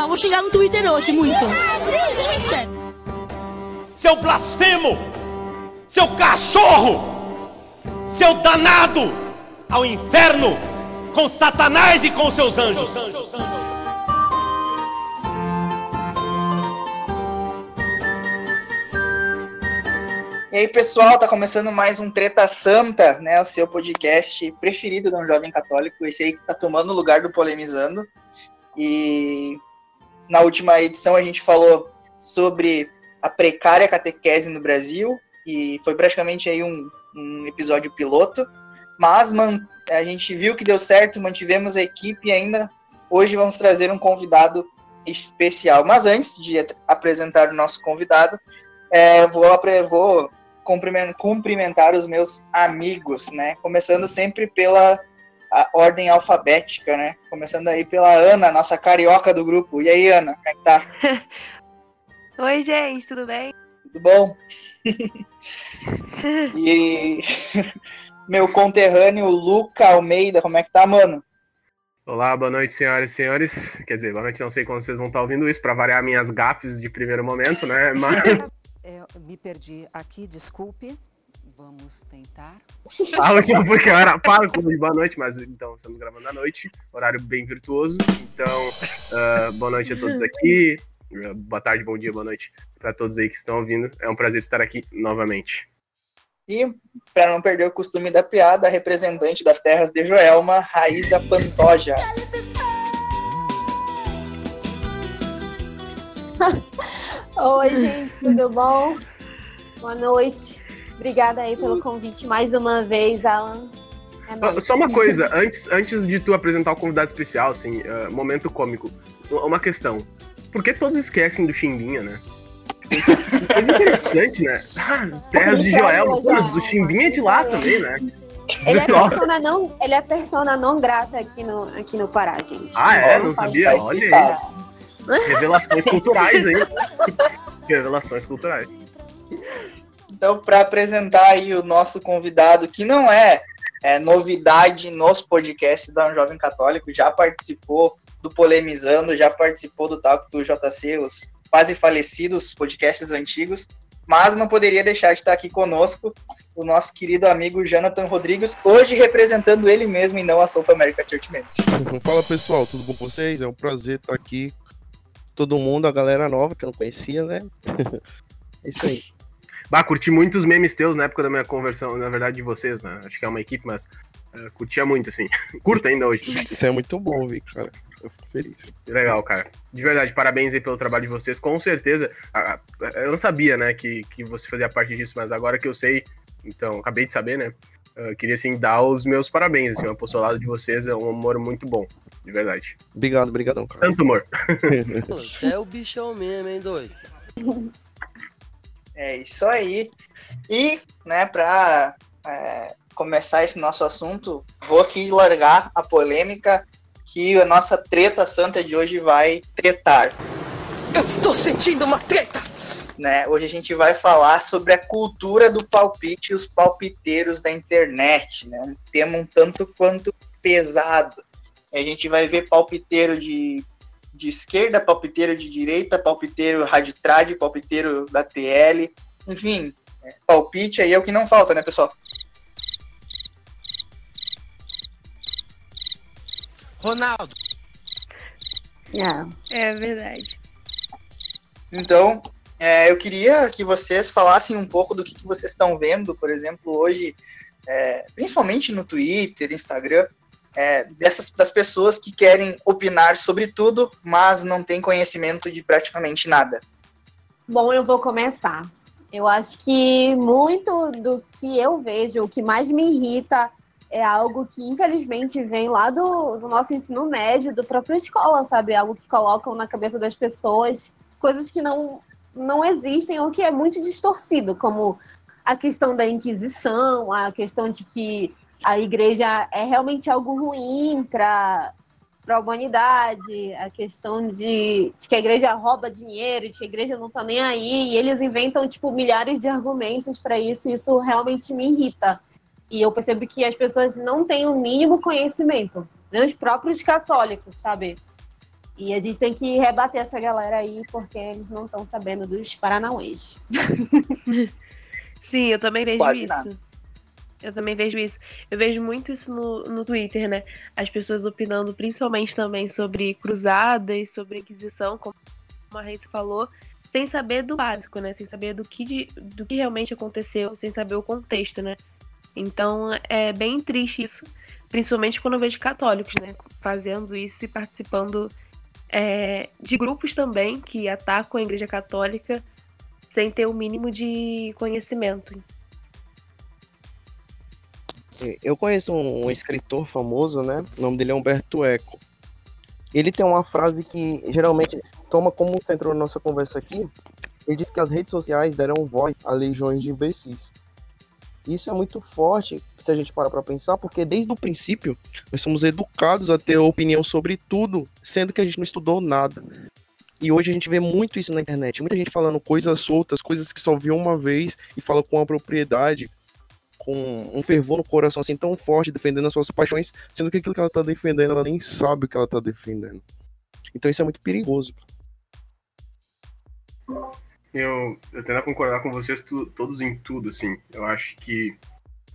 lá, vou chegar no Twitter hoje, muito. Seu blasfemo! Seu cachorro! Seu danado! Ao inferno! Com Satanás e com seus anjos! E aí, pessoal, tá começando mais um Treta Santa, né? O seu podcast preferido de um jovem católico, esse aí que tá tomando o lugar do Polemizando. E na última edição a gente falou sobre a precária catequese no Brasil, e foi praticamente aí um, um episódio piloto, mas man, a gente viu que deu certo, mantivemos a equipe e ainda hoje vamos trazer um convidado especial. Mas antes de apresentar o nosso convidado, é, vou, vou cumprimentar os meus amigos, né? Começando sempre pela ordem alfabética, né? Começando aí pela Ana, nossa carioca do grupo. E aí, Ana, como é que tá? Oi, gente, tudo bem? Tudo bom? e meu conterrâneo Luca Almeida, como é que tá, mano? Olá, boa noite, senhoras e senhores. Quer dizer, boa noite, não sei quando vocês vão estar ouvindo isso, para variar minhas gafes de primeiro momento, né? Mas é, me perdi aqui, desculpe. Vamos tentar. Fala que porque era para com boa noite, mas então estamos gravando à noite, horário bem virtuoso. Então, uh, boa noite a todos aqui. Boa tarde, bom dia, boa noite para todos aí que estão ouvindo. É um prazer estar aqui novamente. E, para não perder o costume da piada, a representante das terras de Joelma, Raíza Pantoja. Oi, gente, tudo bom? Boa noite. Obrigada aí pelo convite mais uma vez, Alan. É Só uma coisa, antes, antes de tu apresentar o convidado especial, assim, uh, momento cômico, uma questão. Por que todos esquecem do Chimbinha, né? Coisa interessante, né? Ah, as terras de Joel, o Chimbinha é de lá também, né? Ele é, persona não, ele é persona não grata aqui no, aqui no Pará, gente. Ah, é? Não sabia? Olha aí. Revelações culturais aí. Revelações culturais. Então, para apresentar aí o nosso convidado, que não é, é novidade nos podcasts da um Jovem Católico, já participou do Polemizando, já participou do Talk do JC, os quase falecidos podcasts antigos, mas não poderia deixar de estar aqui conosco o nosso querido amigo Jonathan Rodrigues, hoje representando ele mesmo e não a South America Church Members. Fala pessoal, tudo bom com vocês? É um prazer estar aqui todo mundo, a galera nova que eu não conhecia, né? é isso aí. Bah, curti muito os memes teus na época da minha conversão, na verdade, de vocês, né? Acho que é uma equipe, mas uh, curtia muito, assim. Curto ainda hoje. Isso é muito bom, vi, cara. Eu fico feliz. Legal, cara. De verdade, parabéns aí pelo trabalho de vocês. Com certeza, eu não sabia, né, que, que você fazia parte disso, mas agora que eu sei, então, acabei de saber, né? Uh, queria, assim, dar os meus parabéns, assim, o apostolado de vocês é um amor muito bom, de verdade. Obrigado, obrigadão, cara. Santo amor. Você é o bichão mesmo, hein, doido? É isso aí. E, né, pra é, começar esse nosso assunto, vou aqui largar a polêmica que a nossa treta santa de hoje vai tretar. Eu estou sentindo uma treta! Né? Hoje a gente vai falar sobre a cultura do palpite e os palpiteiros da internet, né? Um tema um tanto quanto pesado. A gente vai ver palpiteiro de, de esquerda, palpiteiro de direita, palpiteiro raditrade, palpiteiro da TL, enfim, palpite aí é o que não falta, né, pessoal? Ronaldo. É, é verdade. Então, é, eu queria que vocês falassem um pouco do que, que vocês estão vendo, por exemplo, hoje, é, principalmente no Twitter, Instagram, é, dessas das pessoas que querem opinar sobre tudo, mas não têm conhecimento de praticamente nada. Bom, eu vou começar. Eu acho que muito do que eu vejo, o que mais me irrita é algo que infelizmente vem lá do, do nosso ensino médio, do próprio escola, sabe? Algo que colocam na cabeça das pessoas coisas que não, não existem ou que é muito distorcido, como a questão da Inquisição, a questão de que a igreja é realmente algo ruim para para a humanidade, a questão de, de, que a igreja rouba dinheiro, de que a igreja não está nem aí, e eles inventam tipo milhares de argumentos para isso, e isso realmente me irrita. E eu percebo que as pessoas não têm o mínimo conhecimento, nem os próprios católicos, sabe? E a gente tem que rebater essa galera aí, porque eles não estão sabendo dos Paranauês. Sim, eu também vejo Quase isso. nada. Eu também vejo isso. Eu vejo muito isso no, no Twitter, né? As pessoas opinando principalmente também sobre cruzadas, sobre Inquisição, como a Raíssa falou, sem saber do básico, né? Sem saber do que, de- do que realmente aconteceu, sem saber o contexto, né? Então é bem triste isso, principalmente quando eu vejo católicos, né? Fazendo isso e participando é, de grupos também que atacam a Igreja Católica sem ter o mínimo de conhecimento. Eu conheço um, um escritor famoso, né? O nome dele é Humberto Eco. Ele tem uma frase que geralmente toma como centro a nossa conversa aqui. Ele diz que as redes sociais deram voz a legiões de imbecis. Isso é muito forte se a gente parar para pensar, porque desde o princípio nós somos educados a ter opinião sobre tudo, sendo que a gente não estudou nada. E hoje a gente vê muito isso na internet, muita gente falando coisas soltas, coisas que só viu uma vez e fala com uma propriedade, com um fervor no coração assim tão forte, defendendo as suas paixões, sendo que aquilo que ela tá defendendo, ela nem sabe o que ela tá defendendo. Então isso é muito perigoso. Eu, eu tendo a concordar com vocês tu- todos em tudo, assim. Eu acho que.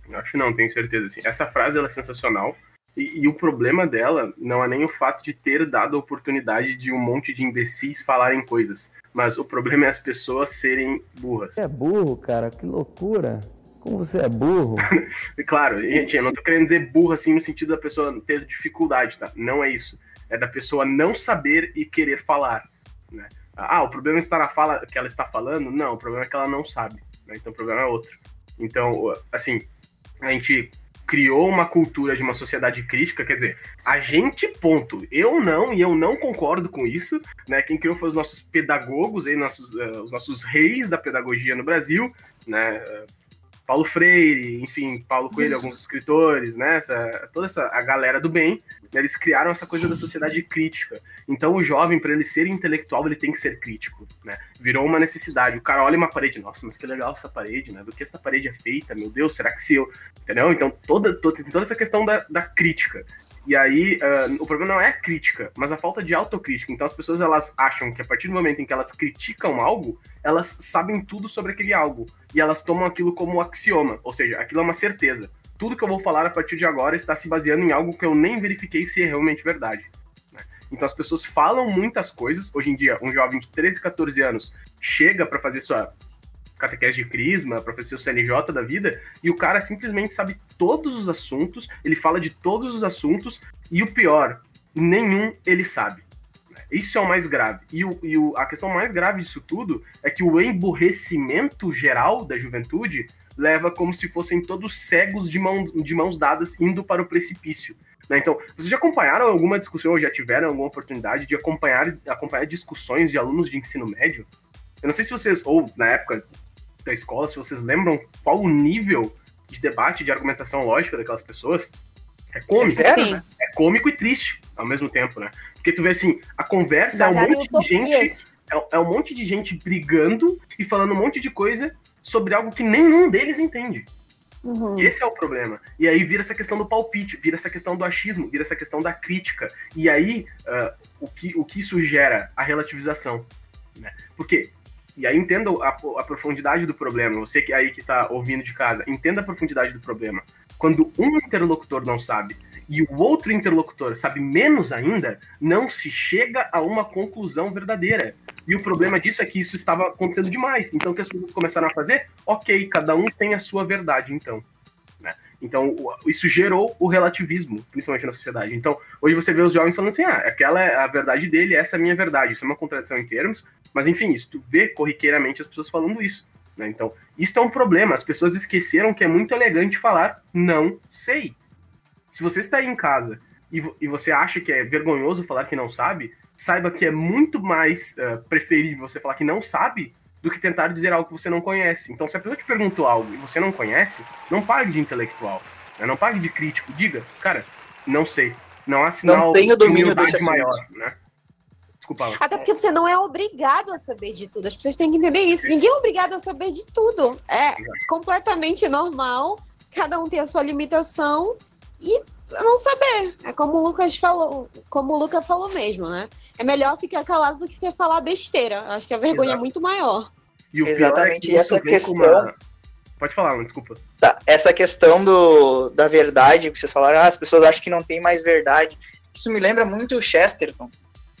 Eu acho não, tenho certeza. Assim. Essa frase ela é sensacional. E, e o problema dela não é nem o fato de ter dado a oportunidade de um monte de imbecis falarem coisas. Mas o problema é as pessoas serem burras. É burro, cara? Que loucura. Como você é burro? Claro, gente, eu não tô querendo dizer burro assim no sentido da pessoa ter dificuldade, tá? Não é isso. É da pessoa não saber e querer falar, né? Ah, o problema está na fala que ela está falando? Não, o problema é que ela não sabe, né? Então o problema é outro. Então, assim, a gente criou uma cultura de uma sociedade crítica, quer dizer, a gente, ponto. Eu não, e eu não concordo com isso, né? Quem criou foi os nossos pedagogos, aí, nossos, eh, os nossos reis da pedagogia no Brasil, né? Paulo Freire, enfim, Paulo Coelho, alguns escritores, né? Essa, toda essa a galera do bem, eles criaram essa coisa da sociedade crítica. Então o jovem, para ele ser intelectual, ele tem que ser crítico, né? Virou uma necessidade. O cara olha uma parede, nossa, mas que legal essa parede, né? Do que essa parede é feita, meu Deus, será que se eu. Entendeu? Então toda, toda, toda essa questão da, da crítica. E aí, ah, o problema não é a crítica, mas a falta de autocrítica. Então as pessoas elas acham que a partir do momento em que elas criticam algo, elas sabem tudo sobre aquele algo. E elas tomam aquilo como axioma, ou seja, aquilo é uma certeza. Tudo que eu vou falar a partir de agora está se baseando em algo que eu nem verifiquei se é realmente verdade. né? Então as pessoas falam muitas coisas. Hoje em dia, um jovem de 13, 14 anos chega para fazer sua catequese de crisma, para fazer seu CNJ da vida, e o cara simplesmente sabe todos os assuntos, ele fala de todos os assuntos, e o pior, nenhum ele sabe. Isso é o mais grave. E, o, e o- a questão mais grave disso tudo é que o emburrecimento geral da juventude leva como se fossem todos cegos de, mão, de mãos dadas indo para o precipício. né? Então, vocês já acompanharam alguma discussão ou já tiveram alguma oportunidade de acompanhar, acompanhar discussões de alunos de ensino médio? Eu não sei se vocês, ou na época da escola, se vocês lembram qual o nível de debate, de argumentação lógica daquelas pessoas. É cômico. Sim. né? É cômico e triste ao mesmo tempo, né? Porque tu vê assim, a conversa é um monte de gente é, é um monte de gente brigando e falando um monte de coisa sobre algo que nenhum deles entende. Uhum. Esse é o problema. E aí vira essa questão do palpite, vira essa questão do achismo, vira essa questão da crítica. E aí ah, o, que, o que isso gera? A relativização. Né? Porque, e aí entenda a, a profundidade do problema, você que aí que tá ouvindo de casa, entenda a profundidade do problema. Quando um interlocutor não sabe e o outro interlocutor sabe menos ainda, não se chega a uma conclusão verdadeira. E o problema disso é que isso estava acontecendo demais. Então o que as pessoas começaram a fazer? Ok, cada um tem a sua verdade, então. né? Então isso gerou o relativismo, principalmente na sociedade. Então hoje você vê os jovens falando assim, ah, aquela é a verdade dele, essa é a minha verdade. Isso é uma contradição em termos, mas enfim, isso tu vê corriqueiramente as pessoas falando isso. né? Então isso é um problema. As pessoas esqueceram que é muito elegante falar não sei. Se você está aí em casa e, e você acha que é vergonhoso falar que não sabe, saiba que é muito mais eh, preferível você falar que não sabe do que tentar dizer algo que você não conhece. Então, se a pessoa te perguntou algo e você não conhece, não pague de intelectual, né? não pague de crítico. Diga, cara, não sei. Não há sinal tenho de domínio humildade desse assunto. maior, né? Desculpa. Até porque você não é obrigado a saber de tudo. As pessoas têm que entender isso. Ninguém é obrigado a saber de tudo. É completamente normal. Cada um tem a sua limitação e não saber. É como o Lucas falou, como o Lucas falou mesmo, né? É melhor ficar calado do que você falar besteira. Acho que a vergonha Exato. é muito maior. E o Exatamente, pior é que e essa com uma- Pode falar, Alan, desculpa. Tá, essa questão do, da verdade que vocês falaram, ah, as pessoas acham que não tem mais verdade. Isso me lembra muito o Chesterton,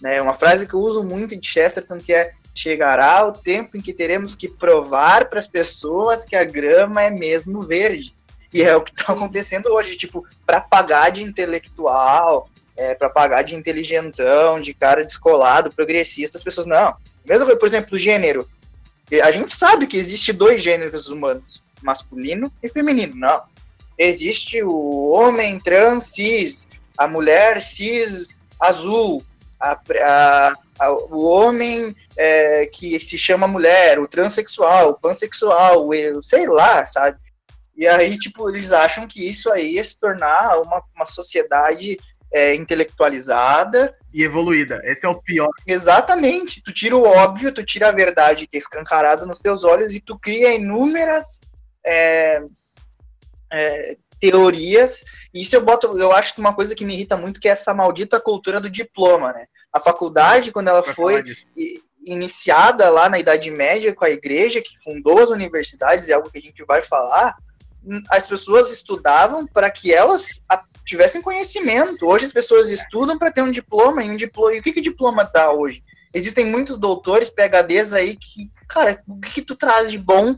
né? Uma frase que eu uso muito de Chesterton que é chegará o tempo em que teremos que provar para as pessoas que a grama é mesmo verde. E é o que está acontecendo hoje, tipo, para pagar de intelectual, é, para pagar de inteligentão, de cara descolado, progressista, as pessoas não. Mesmo, por exemplo, o gênero. A gente sabe que existe dois gêneros humanos, masculino e feminino. Não. Existe o homem trans cis, a mulher cis azul, a, a- a- o homem é, que se chama mulher, o transexual, o pansexual, eu sei lá, sabe? E aí, tipo, eles acham que isso aí ia se tornar uma, uma sociedade é, intelectualizada, E evoluída. Esse é o pior. Exatamente. Tu tira o óbvio, tu tira a verdade que é escancarada nos teus olhos e tu cria inúmeras é, é, teorias. E isso eu boto, eu acho que uma coisa que me irrita muito que é essa maldita cultura do diploma, né? A faculdade, quando ela Vai foi iniciada lá na Idade Média com a igreja que fundou as universidades, é algo que a gente vai falar, as pessoas estudavam para que elas tivessem conhecimento. Hoje as pessoas estudam para ter um diploma e um diploma. E o que, que o diploma dá hoje? Existem muitos doutores, PhDs aí que, cara, o que, que tu traz de bom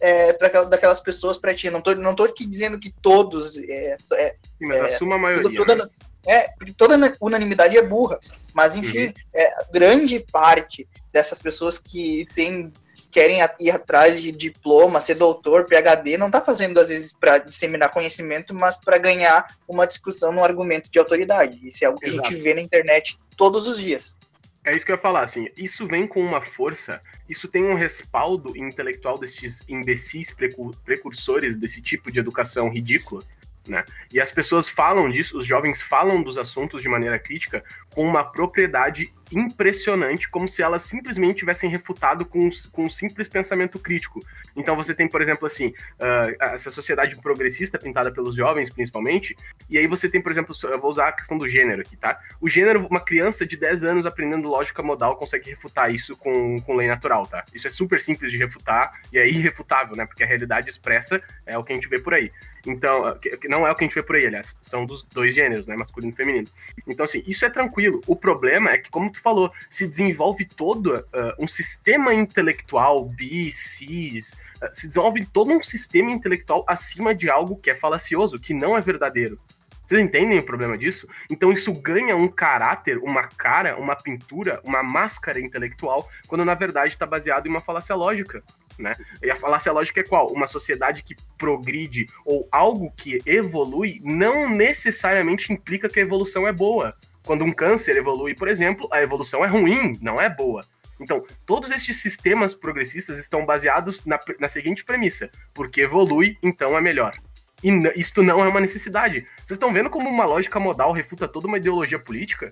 é, para aquela, daquelas pessoas para ti? Não tô, não tô aqui dizendo que todos é, é, Sim, mas É, assuma a maioria. toda, né? é, toda na- unanimidade é burra. Mas, enfim, Uhum. é, grande parte dessas pessoas que que querem a- ir atrás de diploma, ser doutor, PhD, não está fazendo, às vezes, para disseminar conhecimento, mas para ganhar uma discussão num argumento de autoridade. Isso é algo que a Exato. gente vê na internet todos os dias. É isso que eu ia falar, assim, isso vem com uma força, isso tem um respaldo intelectual desses imbecis precu- precursores desse tipo de educação ridícula, né? E as pessoas falam disso, os jovens falam dos assuntos de maneira crítica com uma propriedade impressionante, como se elas simplesmente tivessem refutado com, com um simples pensamento crítico. Então você tem, por exemplo, assim, ah, essa sociedade progressista pintada pelos jovens, principalmente, e aí você tem, por exemplo, eu vou usar a questão do gênero aqui, tá? O gênero, uma criança de 10 anos aprendendo lógica modal consegue refutar isso com, com lei natural, tá? Isso é super simples de refutar e é irrefutável, né? Porque a realidade expressa é o que a gente vê por aí. Então, que não é o que a gente vê por aí, aliás, são dos dois gêneros, né? Masculino e feminino. Então, assim, isso é tranquilo. O problema é que, como tu falou, se desenvolve todo ah, um sistema intelectual, bi, cis, ah, se desenvolve todo um sistema intelectual acima de algo que é falacioso, que não é verdadeiro. Vocês entendem o problema disso? Então isso ganha um caráter, uma cara, uma pintura, uma máscara intelectual, quando na verdade está baseado em uma falácia lógica. Né? E a falácia lógica é qual? Uma sociedade que progride ou algo que evolui não necessariamente implica que a evolução é boa. Quando um câncer evolui, por exemplo, a evolução é ruim, não é boa. Então, todos estes sistemas progressistas estão baseados na, na seguinte premissa: porque evolui, então é melhor. E isto não é uma necessidade. Vocês estão vendo como uma lógica modal refuta toda uma ideologia política?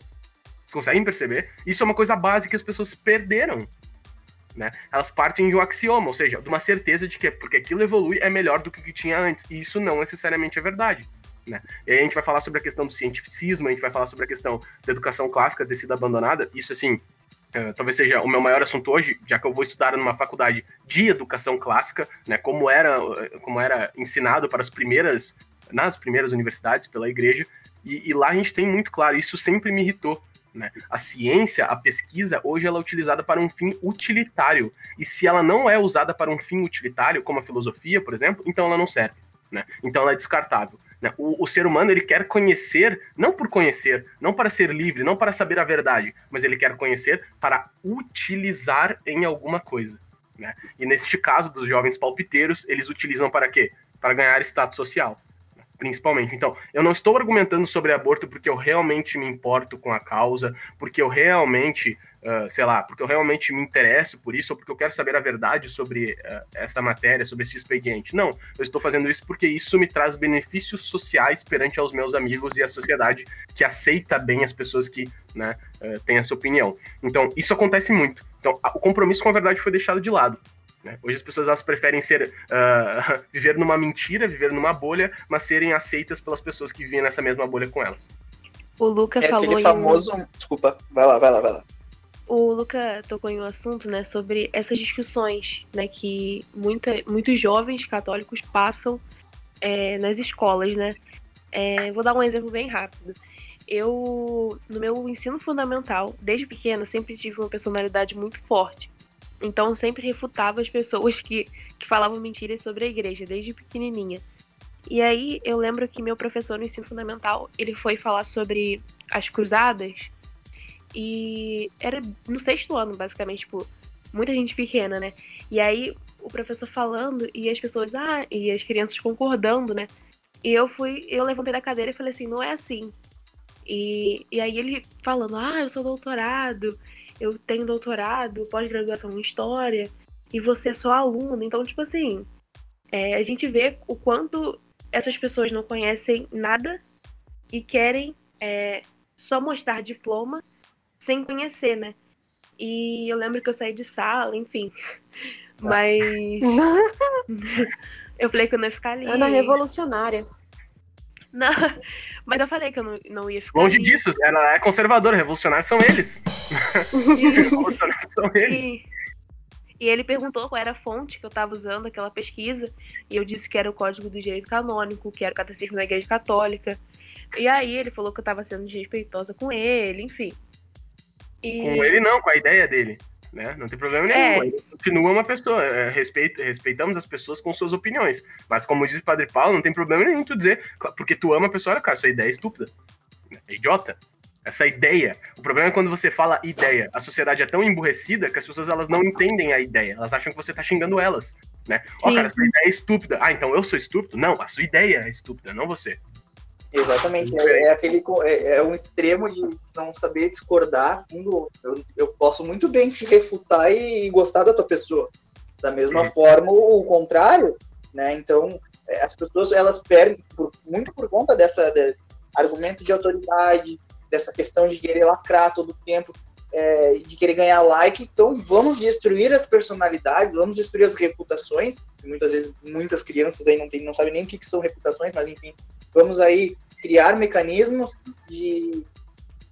Vocês conseguem perceber? Isso é uma coisa básica que as pessoas perderam. Né? Elas partem de um axioma, ou seja, de uma certeza de que porque aquilo evolui é melhor do que o que tinha antes. E isso não necessariamente é verdade. Né? E aí a gente vai falar sobre a questão do cientificismo, a gente vai falar sobre a questão da educação clássica ter sido abandonada. Isso, assim, eh, talvez seja o meu maior assunto hoje, já que eu vou estudar numa faculdade de educação clássica, né, como era, como era ensinado para as primeiras, nas primeiras universidades pela igreja, e, e lá a gente tem muito claro, isso sempre me irritou, né? A ciência, a pesquisa, hoje ela é utilizada para um fim utilitário, e se ela não é usada para um fim utilitário, como a filosofia, por exemplo, então ela não serve, né? Então ela é descartável. Né? O, o ser humano ele quer conhecer, não por conhecer, não para ser livre, não para saber a verdade, mas ele quer conhecer para utilizar em alguma coisa. Né? E neste caso dos jovens palpiteiros, eles utilizam para quê? Para ganhar status social? Principalmente. Então, eu não estou argumentando sobre aborto porque eu realmente me importo com a causa, porque eu realmente, uh, sei lá, porque eu realmente me interesso por isso, ou porque eu quero saber a verdade sobre uh, essa matéria, sobre esse expediente. Não, eu estou fazendo isso porque isso me traz benefícios sociais perante aos meus amigos e a sociedade que aceita bem as pessoas que né, uh, têm essa opinião. Então, isso acontece muito. Então, o compromisso com a verdade foi deixado de lado. Né? Hoje as pessoas elas preferem ser ah, viver numa mentira, viver numa bolha, mas serem aceitas pelas pessoas que vivem nessa mesma bolha com elas. O Luca É falou aquele em um- famoso. Desculpa, vai lá, vai lá, vai lá. O Luca tocou em um assunto, né, sobre essas discussões, né, que muita, muitos jovens católicos passam é, nas escolas, né. É, vou dar um exemplo bem rápido. Eu, no meu ensino fundamental, desde pequeno, sempre tive uma personalidade muito forte. Então, sempre refutava as pessoas que, que falavam mentiras sobre a igreja, desde pequenininha. E aí, eu lembro que meu professor no ensino fundamental, ele foi falar sobre as cruzadas, e era no sexto ano, basicamente, tipo, muita gente pequena, né? E aí o professor falando e as pessoas, ah, e as crianças concordando, né? E eu fui, eu levantei da cadeira e falei assim, não é assim. E, e aí ele falando, ah, eu sou doutorado, eu tenho doutorado, pós-graduação em História, e você é só aluna. Então, tipo assim, é, a gente vê o quanto essas pessoas não conhecem nada e querem é, só mostrar diploma sem conhecer, né? E eu lembro que eu saí de sala, enfim. Mas eu falei que eu não ia ficar ali. Ana Revolucionária. Não, mas eu falei que eu não, não ia ficar Longe ali. disso, ela é conservadora, revolucionários são eles. revolucionários são eles. E, e ele perguntou qual era a fonte que eu estava usando, aquela pesquisa, e eu disse que era o Código do Direito Canônico, que era o Catecismo da Igreja Católica. E aí ele falou que eu estava sendo desrespeitosa com ele, enfim. E... Com ele não, com a ideia dele. Né? Não tem problema É. nenhum. Ele continua uma pessoa. é, respeita, respeitamos as pessoas com suas opiniões. Mas como diz o Padre Paulo, não tem problema nenhum tu dizer, "Claro, porque tu ama a pessoa, cara, sua ideia é estúpida. É idiota. Essa ideia. O problema é quando você fala ideia. A sociedade é tão emburrecida que as pessoas elas não entendem a ideia. Elas acham que você tá xingando elas. Né? Ó, Sim. cara, sua ideia é estúpida. Ah, então eu sou estúpido? Não, a sua ideia é estúpida, não você. Exatamente. É, é aquele é, é um extremo de não saber discordar um do outro. Eu, eu posso muito bem te refutar e gostar da tua pessoa. Da mesma Sim. forma, o contrário, né? Então, é, as pessoas elas perdem por- muito por conta dessa de- argumento de autoridade, dessa questão de querer lacrar todo o tempo, é, de querer ganhar like. Então, vamos destruir as personalidades, vamos destruir as reputações. Muitas vezes, muitas crianças aí não, tem, não sabem nem o que, que são reputações, mas enfim, vamos aí criar mecanismos de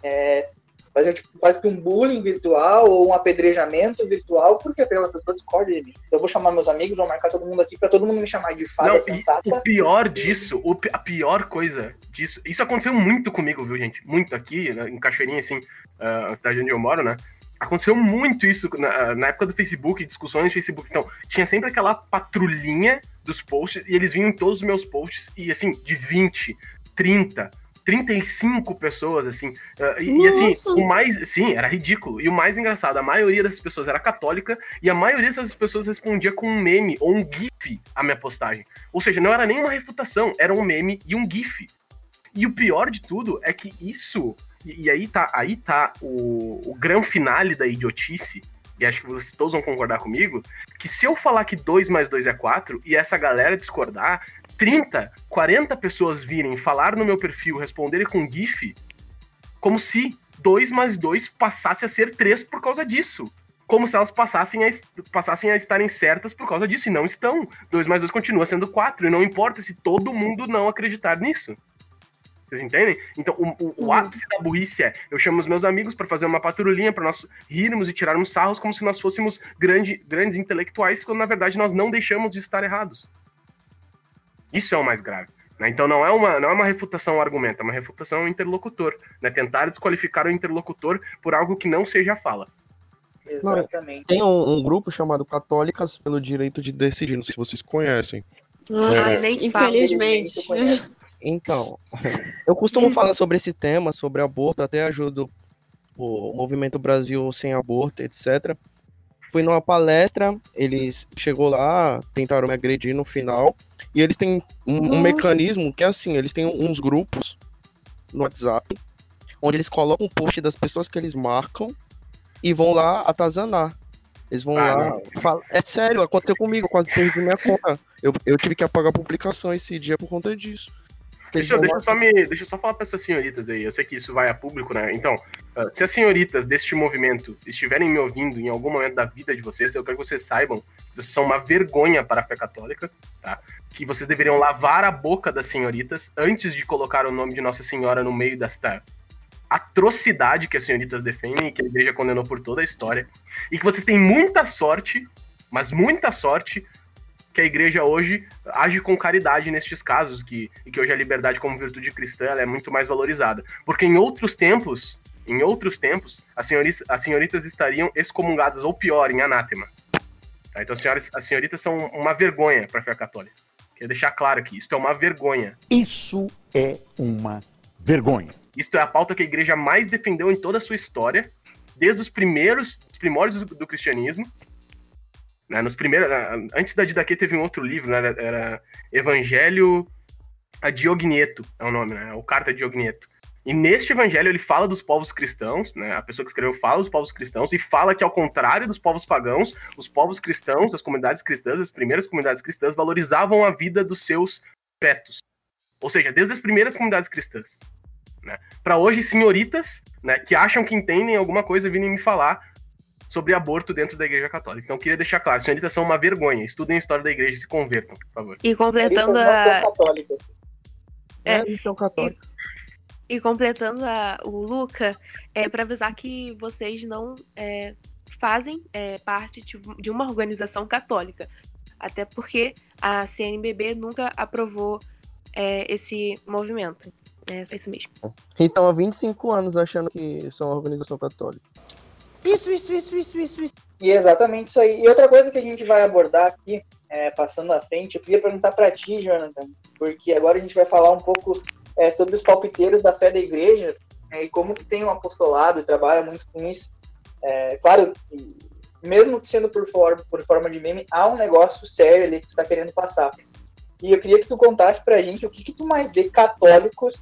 é, fazer tipo, quase que um bullying virtual ou um apedrejamento virtual, porque aquela pessoa discorda de mim. Eu vou chamar meus amigos, vou marcar todo mundo aqui para todo mundo me chamar de fada Não, sensata. o pior disso, o a pior coisa disso, isso aconteceu muito comigo, viu, gente? Muito aqui, né, em Cachoeirinha, assim, ah, a cidade onde eu moro, né? Aconteceu muito isso na, na época do Facebook, discussões no Facebook. Então, tinha sempre aquela patrulhinha dos posts, e eles vinham em todos os meus posts, e assim, de 20, 30, 35 pessoas, assim. ah, e, e, assim, o mais. Sim, era ridículo. E o mais engraçado, a maioria dessas pessoas era católica, e a maioria dessas pessoas respondia com um meme ou um GIF à minha postagem. Ou seja, não era nem uma refutação, era um meme e um GIF. E o pior de tudo é que isso. E, e aí tá, aí tá o, o grande finale da idiotice, e acho que vocês todos vão concordar comigo, que se eu falar que 2 mais 2 é 4 e essa galera discordar, 30, 40 pessoas virem falar no meu perfil, responderem com GIF, como se 2 mais 2 passasse a ser 3 por causa disso. Como se elas passassem a, passassem a estarem certas por causa disso, e não estão. 2 mais 2 continua sendo 4, e não importa se todo mundo não acreditar nisso. Vocês entendem? Então, o, o- o Uhum. ápice da burrice é: eu chamo os meus amigos para fazer uma patrulhinha, para nós rirmos e tirarmos sarros como se nós fôssemos grande, grandes intelectuais, quando na verdade nós não deixamos de estar errados. Isso é o mais grave. né? Então não é, uma, não é uma refutação ao argumento, é uma refutação ao interlocutor. Né? Tentar desqualificar o interlocutor por algo que não seja fala. Exatamente. Tem um, um grupo chamado Católicas pelo Direito de Decidir, não sei se vocês conhecem. Ah, nem fala. infelizmente. Então, eu costumo falar sobre esse tema, sobre aborto, até ajudo o Movimento Brasil Sem Aborto, etc. Fui numa palestra, eles chegou lá, tentaram me agredir no final, e eles têm um, um mecanismo que é assim, eles têm uns grupos no WhatsApp, onde eles colocam um post das pessoas que eles marcam e vão lá atazanar. Eles vão Ah, lá. fala- É sério, aconteceu comigo, eu quase perdi minha conta. Eu, eu tive que apagar a publicação esse dia por conta disso. Deixa, eu- deixa eu só me, deixa eu só falar para essas senhoritas aí. Eu sei que isso vai a público, né? Então, ah, se as senhoritas deste movimento estiverem me ouvindo em algum momento da vida de vocês, eu quero que vocês saibam que vocês são uma vergonha para a fé católica, tá? Que vocês deveriam lavar a boca das senhoritas antes de colocar o nome de Nossa Senhora no meio desta atrocidade que as senhoritas defendem e que a igreja condenou por toda a história. E que vocês têm muita sorte, mas muita sorte, que a igreja hoje age com caridade nestes casos, que, e que hoje a liberdade como virtude cristã é muito mais valorizada. Porque em outros tempos, em outros tempos, as, senhoritas, as senhoritas estariam excomungadas, ou pior, em anátema. Tá? Então as, senhoras, as senhoritas são uma vergonha para a fé católica. Queria deixar claro aqui, isso é uma vergonha. Isso é uma vergonha. Isto é a pauta que a igreja mais defendeu em toda a sua história, desde os primeiros os primórdios do, do cristianismo. Né, nos primeiros, antes da Didaquê teve um outro livro, né, era, Evangelho a Diogneto, é o nome, né, o Carta Diogneto. E neste evangelho ele fala dos povos cristãos, né, a pessoa que escreveu fala dos povos cristãos e fala que ao contrário dos povos pagãos, os povos cristãos, as comunidades cristãs, as primeiras comunidades cristãs valorizavam a vida dos seus fetos. Ou seja, desde as primeiras comunidades cristãs né? Para hoje, senhoritas, né, que acham que entendem alguma coisa, virem me falar sobre aborto dentro da Igreja Católica. Então, queria deixar claro, senhoritas são uma vergonha. Estudem a história da Igreja e se convertam, por favor. E completando são a. É, É, então católico. E completando a- o Luca, é para avisar que vocês não é, fazem é, parte de, de uma organização católica. Até porque a CNBB nunca aprovou é, esse movimento. É só isso mesmo. Então, há 25 anos achando que são uma organização católica. Isso, isso, isso, isso, isso, isso. E é exatamente isso aí. E outra coisa que a gente vai abordar aqui, é, passando à frente, eu queria perguntar para ti, Jonathan, porque agora a gente vai falar um pouco é, sobre os palpiteiros da fé da igreja é, e como que tem um apostolado e trabalha muito com isso. É, claro, mesmo sendo por forma, por forma de meme, há um negócio sério ali que está querendo passar. E eu queria que tu contasse pra gente o que, que tu mais vê católicos.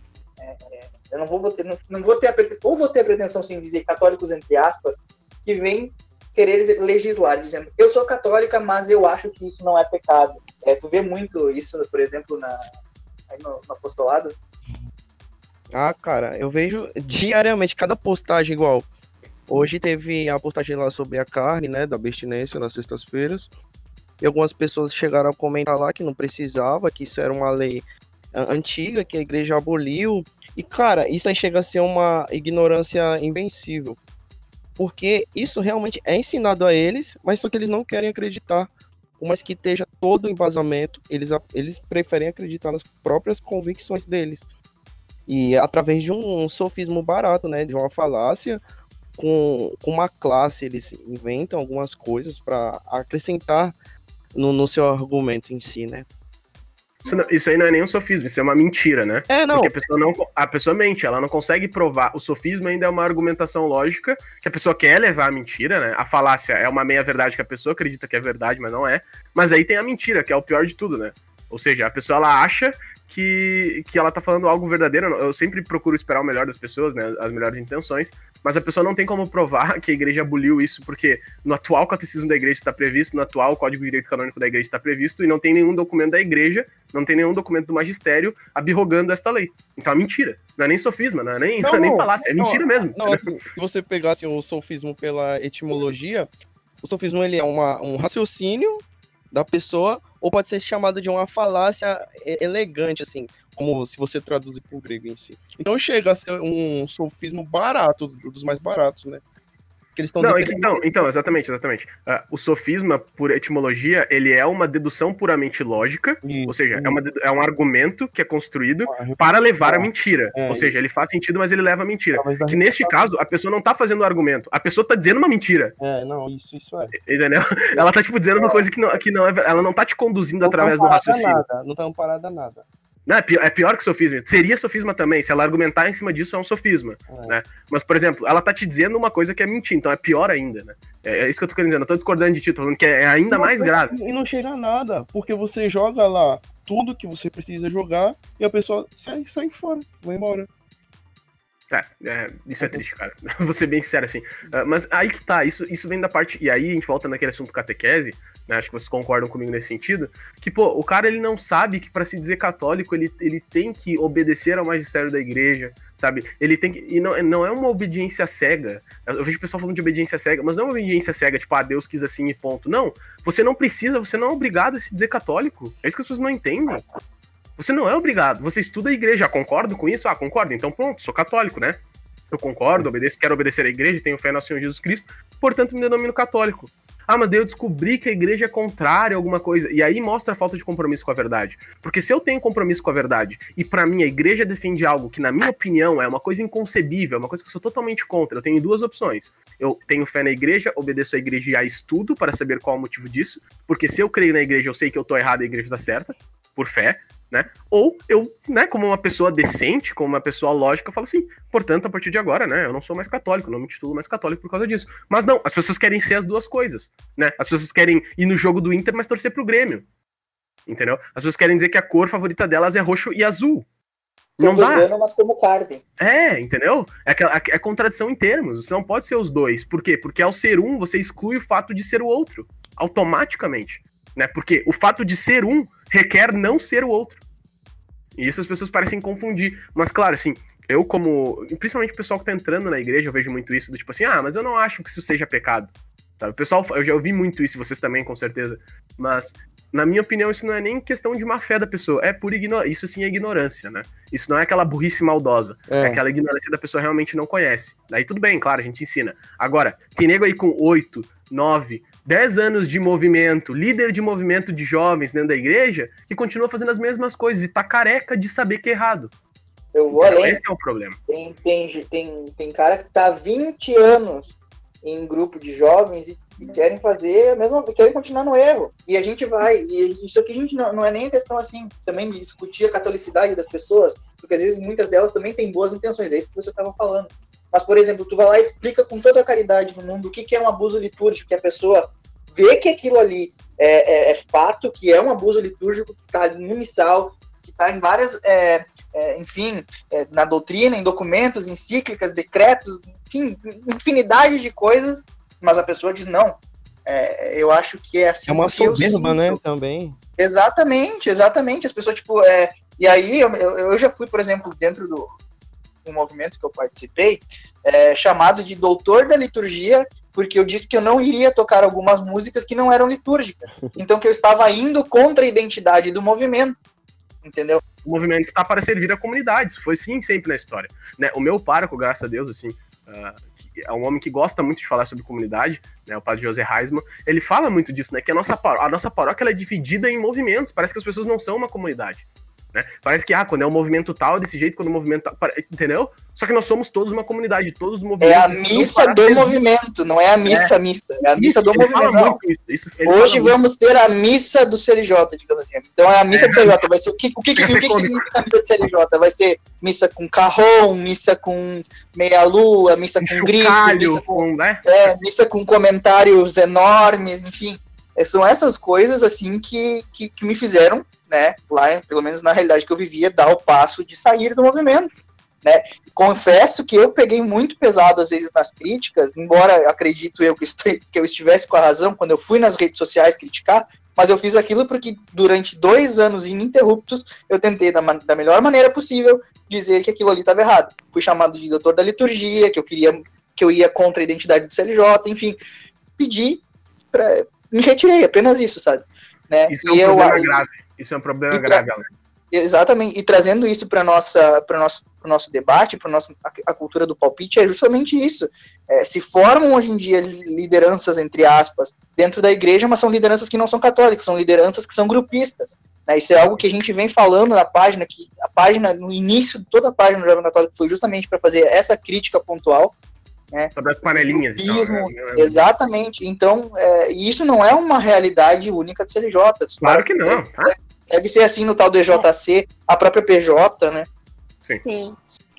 Eu não vou ter, não, não vou ter a, ou vou ter a pretensão sim de dizer católicos entre aspas, que vem querer legislar, dizendo eu sou católica, mas eu acho que isso não é pecado. É, tu vê muito isso, por exemplo, na, no, no apostolado? Ah, cara, eu vejo diariamente cada postagem igual. Hoje teve a postagem lá sobre a carne, né, da abstinência nas sextas-feiras. E algumas pessoas chegaram a comentar lá que não precisava, que isso era uma lei ah, antiga, que a igreja aboliu. E, cara, isso aí chega a ser uma ignorância invencível. Porque isso realmente é ensinado a eles, mas só que eles não querem acreditar. Por mais que esteja todo o embasamento, eles, eles preferem acreditar nas próprias convicções deles. E através de um sofismo barato, né? De uma falácia, com, com uma classe, eles inventam algumas coisas para acrescentar no, no seu argumento em si, né? Isso, não- isso aí não é nem um sofismo, isso é uma mentira, né? É, não. Porque a pessoa, não, a pessoa mente, ela não consegue provar. O sofismo ainda é uma argumentação lógica que a pessoa quer levar a mentira, né? A falácia é uma meia-verdade que a pessoa acredita que é verdade, mas não é. Mas aí tem a mentira, que é o pior de tudo, né? Ou seja, a pessoa ela acha que, que ela tá falando algo verdadeiro. Eu sempre procuro esperar o melhor das pessoas, né? As melhores intenções, mas a pessoa não tem como provar que a igreja aboliu isso, porque no atual catecismo da igreja está previsto, no atual código de direito canônico da igreja está previsto, e não tem nenhum documento da igreja, não tem nenhum documento do magistério abirrogando esta lei. Então é mentira. Não é nem sofisma, não é nem, não, é nem falácia, é não, mentira mesmo. Não, se você pegasse o sofismo pela etimologia, o sofismo ele é uma, um raciocínio da pessoa, ou pode ser chamado de uma falácia elegante, assim, como se você traduzir para o grego em si. Então chega a ser um sofismo barato, dos mais baratos, né? Que eles estão Não, é que então, então, exatamente, exatamente. Ah, o sofisma, por etimologia, ele é uma dedução puramente lógica, ou seja, é, uma, é um argumento que é construído para levar a mentira. É, ou seja, ele faz sentido, mas ele leva a mentira. Que neste caso, a pessoa não tá fazendo o argumento, a pessoa tá dizendo uma mentira. É, não, isso, isso é. Entendeu? Ela tá, tipo, dizendo uma coisa que não, que não é. Ela não tá te conduzindo Não tá através do raciocínio. Nada, não tá amparada a nada. Não, é, pior, é pior que sofisma. Seria sofisma também. Se ela argumentar em cima disso, é um sofisma. Né? Mas, por exemplo, ela tá te dizendo uma coisa que é mentira, então é pior ainda, né? É, é isso que eu tô querendo dizer. Eu tô discordando de ti, tô falando que é ainda Não, mais grave. E não chega a nada, porque você joga lá tudo que você precisa jogar e a pessoa sai, sai fora, vai embora. É, é, isso é triste, cara. Vou ser bem sincero assim. Ah, mas aí que tá, isso, isso vem da parte. E aí a gente volta naquele assunto catequese, né, acho que vocês concordam comigo nesse sentido, que, pô, o cara ele não sabe que para se dizer católico ele, ele tem que obedecer ao magistério da igreja, sabe? Ele tem que. E não, não é uma obediência cega. Eu vejo o pessoal falando de obediência cega, mas não é uma obediência cega, tipo, ah, Deus quis assim e ponto. Não. Você não precisa, você não é obrigado a se dizer católico. É isso que as pessoas não entendem. Você não é obrigado. Você estuda a igreja. Ah, concordo com isso? Ah, concordo. Então pronto, sou católico, né? Eu concordo, obedeço, quero obedecer à igreja, tenho fé no Senhor Jesus Cristo, portanto me denomino católico. Ah, mas daí eu descobri que a igreja é contrária a alguma coisa. E aí mostra a falta de compromisso com a verdade. Porque se eu tenho compromisso com a verdade e para mim a igreja defende algo que, na minha opinião, é uma coisa inconcebível, é uma coisa que eu sou totalmente contra, eu tenho duas opções. Eu tenho fé na igreja, obedeço à igreja e a estudo para saber qual é o motivo disso. Porque se eu creio na igreja, eu sei que eu tô errado e a igreja tá certa, por fé né? Ou eu, né, como uma pessoa decente, como uma pessoa lógica, falo assim, portanto, a partir de agora, né, eu não sou mais católico, não me titulo mais católico por causa disso. Mas não, as pessoas querem ser as duas coisas, né? As pessoas querem ir no jogo do Inter, mas torcer pro Grêmio. Entendeu? As pessoas querem dizer que a cor favorita delas é roxo e azul. Não dá. Vegano, mas como carne. É, entendeu? É, é, é contradição em termos. Você não pode ser os dois. Por quê? Porque ao ser um, você exclui o fato de ser o outro. Automaticamente. Né? Porque o fato de ser um requer não ser o outro. E isso as pessoas parecem confundir. Mas, claro, assim, eu como. Principalmente o pessoal que tá entrando na igreja, eu vejo muito isso, do tipo assim, ah, mas eu não acho que isso seja pecado. Sabe? O pessoal, eu já ouvi muito isso, vocês também, com certeza. Mas, na minha opinião, isso não é nem questão de má fé da pessoa, é por ignorância. Isso sim é ignorância, né? Isso não é aquela burrice maldosa. É. é. aquela ignorância da pessoa realmente não conhece. Daí tudo bem, claro, a gente ensina. Agora, tem nego aí com 8, 9, 10 anos de movimento, líder de movimento de jovens dentro da igreja, que continua fazendo as mesmas coisas e tá careca de saber que é errado. Eu vou então, além. Esse é o problema. Tem, tem, tem, tem cara que tá 20 anos em grupo de jovens e, e querem fazer a mesma querem continuar no erro. E a gente vai. E isso aqui a gente não, não é nem questão assim também de discutir a catolicidade das pessoas, porque às vezes muitas delas também têm boas intenções, é isso que você estava falando. Mas, por exemplo, tu vai lá e explica com toda a caridade no mundo o que, que é um abuso litúrgico, que a pessoa vê que aquilo ali é, é, é fato, que é um abuso litúrgico, que está no missal, que está em várias, é, é enfim, é, na doutrina, em documentos, encíclicas, decretos, enfim, infinidade de coisas, mas a pessoa diz não. É, eu acho que é assim. É uma soberba, né, também. Exatamente, exatamente. As pessoas, tipo, é, e aí eu, eu já fui, por exemplo, dentro do, um movimento que eu participei, é, chamado de Doutor da Liturgia, porque eu disse que eu não iria tocar algumas músicas que não eram litúrgicas. Então que eu estava indo contra a identidade do movimento. Entendeu? O movimento está para servir a comunidade. Isso foi sim sempre na história. Né? O meu pároco, graças a Deus, assim, uh, é um homem que gosta muito de falar sobre comunidade, né? O padre José Heisman, ele fala muito disso, né? Que a nossa, a nossa paróquia é dividida em movimentos. Parece que as pessoas não são uma comunidade. Né? Parece que, ah, quando é um movimento tal, é desse jeito, quando o movimento tal, entendeu? Só que nós somos todos uma comunidade, todos os movimentos. É a missa do movimento, não é a missa é. missa, é a missa isso, do movimento. Isso, isso, Hoje vamos ter a missa do CLJ, digamos assim. Então é a missa é. do CLJ, vai ser o que, o que, o que, o que significa a missa do CLJ? Vai ser missa com carrom, missa com meia-lua, missa um com grito, missa com, com né? é, missa com comentários enormes, enfim. É, são essas coisas assim que, que, que me fizeram né, lá, pelo menos na realidade que eu vivia, dar o passo de sair do movimento. Né? Confesso que eu peguei muito pesado às vezes nas críticas, embora acredito eu que, que eu estivesse com a razão quando eu fui nas redes sociais criticar, mas eu fiz aquilo porque durante dois anos ininterruptos eu tentei da, da melhor maneira possível dizer que aquilo ali estava errado. Fui chamado de doutor da liturgia, que eu queria que eu ia contra a identidade do CLJ, enfim, pedi, pra, me retirei, apenas isso, sabe? Né? Isso é um e problema eu, grave isso é um problema grave. Exatamente, e trazendo isso para nossa para nosso pro nosso debate, para nossa a, cultura do palpite é justamente isso. É, se formam hoje em dia lideranças entre aspas dentro da igreja, mas são lideranças que não são católicas, são lideranças que são grupistas. Né? Isso é algo que a gente vem falando na página, que a página no início de toda a página do Jovem Católico foi justamente para fazer essa crítica pontual. Né? Sobre as panelinhas. Então, né? Exatamente. Então, é, isso não é uma realidade única do CLJ. Claro que não. Tá? Deve ser assim no tal do EJC, a própria PJ, né? Sim. Sim.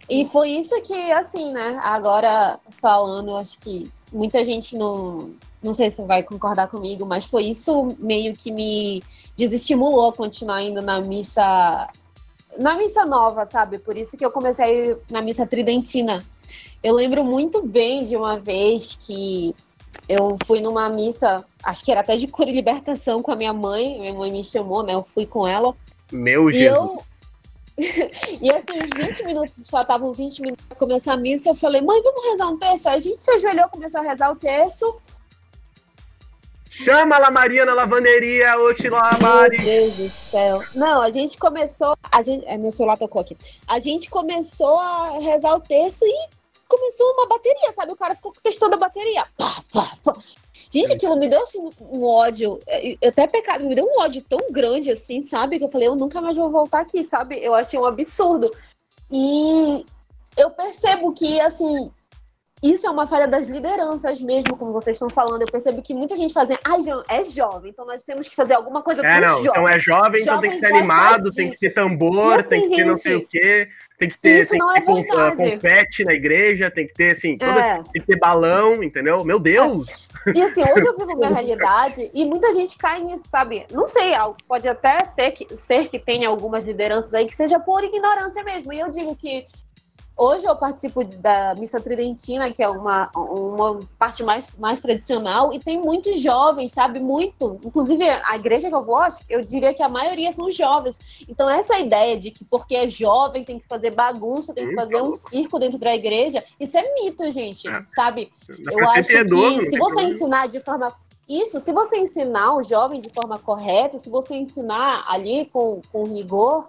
E foi isso que, assim, né? Agora falando, acho que muita gente não. Não sei se vai concordar comigo, mas foi isso meio que me desestimulou a continuar indo na missa. Na missa nova, sabe? Por isso que eu comecei na missa tridentina. Eu lembro muito bem de uma vez que eu fui numa missa, acho que era até de cura e libertação com a minha mãe. Minha mãe me chamou, né? Eu fui com ela. Meu E Jesus. eu. e assim, uns 20 minutos, faltavam 20 minutos pra começar a missa. Eu falei, mãe, vamos rezar um terço? Aí a gente se ajoelhou, começou a rezar o terço. Chama a Maria na lavanderia, Oxilá Meu Mari. Deus do céu. Não, a gente começou. A gente, é, meu celular tocou aqui. A gente começou a rezar o terço e começou uma bateria, sabe? O cara ficou testando a bateria. Pá, pá, pá. Gente, aquilo me deu assim, um ódio. é, Até pecado, me deu um ódio tão grande assim, sabe? Que eu falei, eu nunca mais vou voltar aqui, sabe? Eu achei um absurdo. E eu percebo que, assim, isso é uma falha das lideranças mesmo, como vocês estão falando. Eu percebo que muita gente fala assim, ah, jo- é jovem, então nós temos que fazer alguma coisa É, não, jovem. então é jovem, então tem que ser animado, tem que ter tambor, assim, tem que ter não sei o gente, quê, tem que ter, tem que é ter verdade. confete na igreja, tem que ter, assim, toda- É. tem que ter balão, entendeu? Meu Deus! E assim, hoje eu vivo minha realidade e muita gente cai nisso, sabe? Não sei, pode até ter que, ser que tenha algumas lideranças aí que seja por ignorância mesmo. E eu digo que hoje eu participo da missa tridentina, que é uma, uma parte mais, mais tradicional, e tem muitos jovens, sabe? Muito. Inclusive, a igreja que eu vou, eu diria que a maioria são jovens. Então, essa ideia de que porque é jovem tem que fazer bagunça, tem que fazer tá um circo dentro da igreja, isso é mito, gente, É. sabe? Dá Eu acho não que se tem você problema. ensinar de forma. Isso, se você ensinar o jovem de forma correta, se você ensinar ali com, com rigor,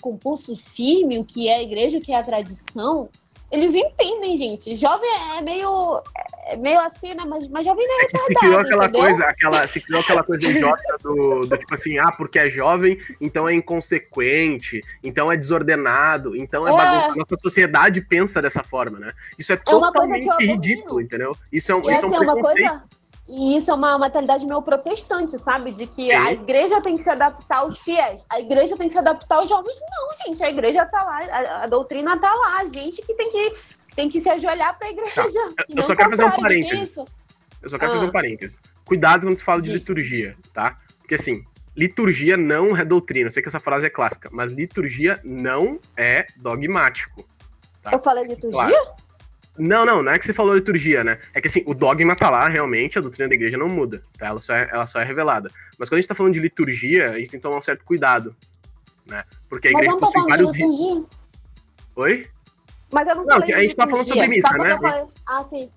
com pulso firme o que é a igreja, o que é a tradição, eles entendem, gente. Jovem é meio, é meio assim, né? Mas, mas jovem não é Se criou retardado, aquela entendeu? coisa, aquela, se criou aquela coisa idiota do, do tipo assim, ah, porque é jovem, então é inconsequente, então é desordenado, então é, É. bagunça. Nossa sociedade pensa dessa forma, né? Isso é É uma totalmente ridículo, entendeu? Isso é um, isso é assim, um é uma preconceito. coisa. E isso é uma mentalidade meio protestante, sabe? De que Sim. a igreja tem que se adaptar aos fiéis, a igreja tem que se adaptar aos jovens. Não, gente, a igreja tá lá, a, a doutrina tá lá, a gente que tem que, tem que se ajoelhar pra igreja. Tá. Eu não só quero fazer um que parênteses. Eu só quero Ah. fazer um parênteses. Cuidado quando se fala de liturgia, tá? Porque assim, liturgia não é doutrina. Eu sei que essa frase é clássica, mas liturgia não é dogmático. tá? Eu falei liturgia? Claro. Não, não, não é que você falou liturgia, né? É que assim, o dogma tá lá, realmente, a doutrina da igreja não muda, tá? Ela só é, ela só é revelada. Mas quando a gente tá falando de liturgia, a gente tem que tomar um certo cuidado, né? Porque a igreja possui vários ritos. Oi? Mas eu não Não, falei a gente tá falando sobre missa, né? falei- Ah, sim.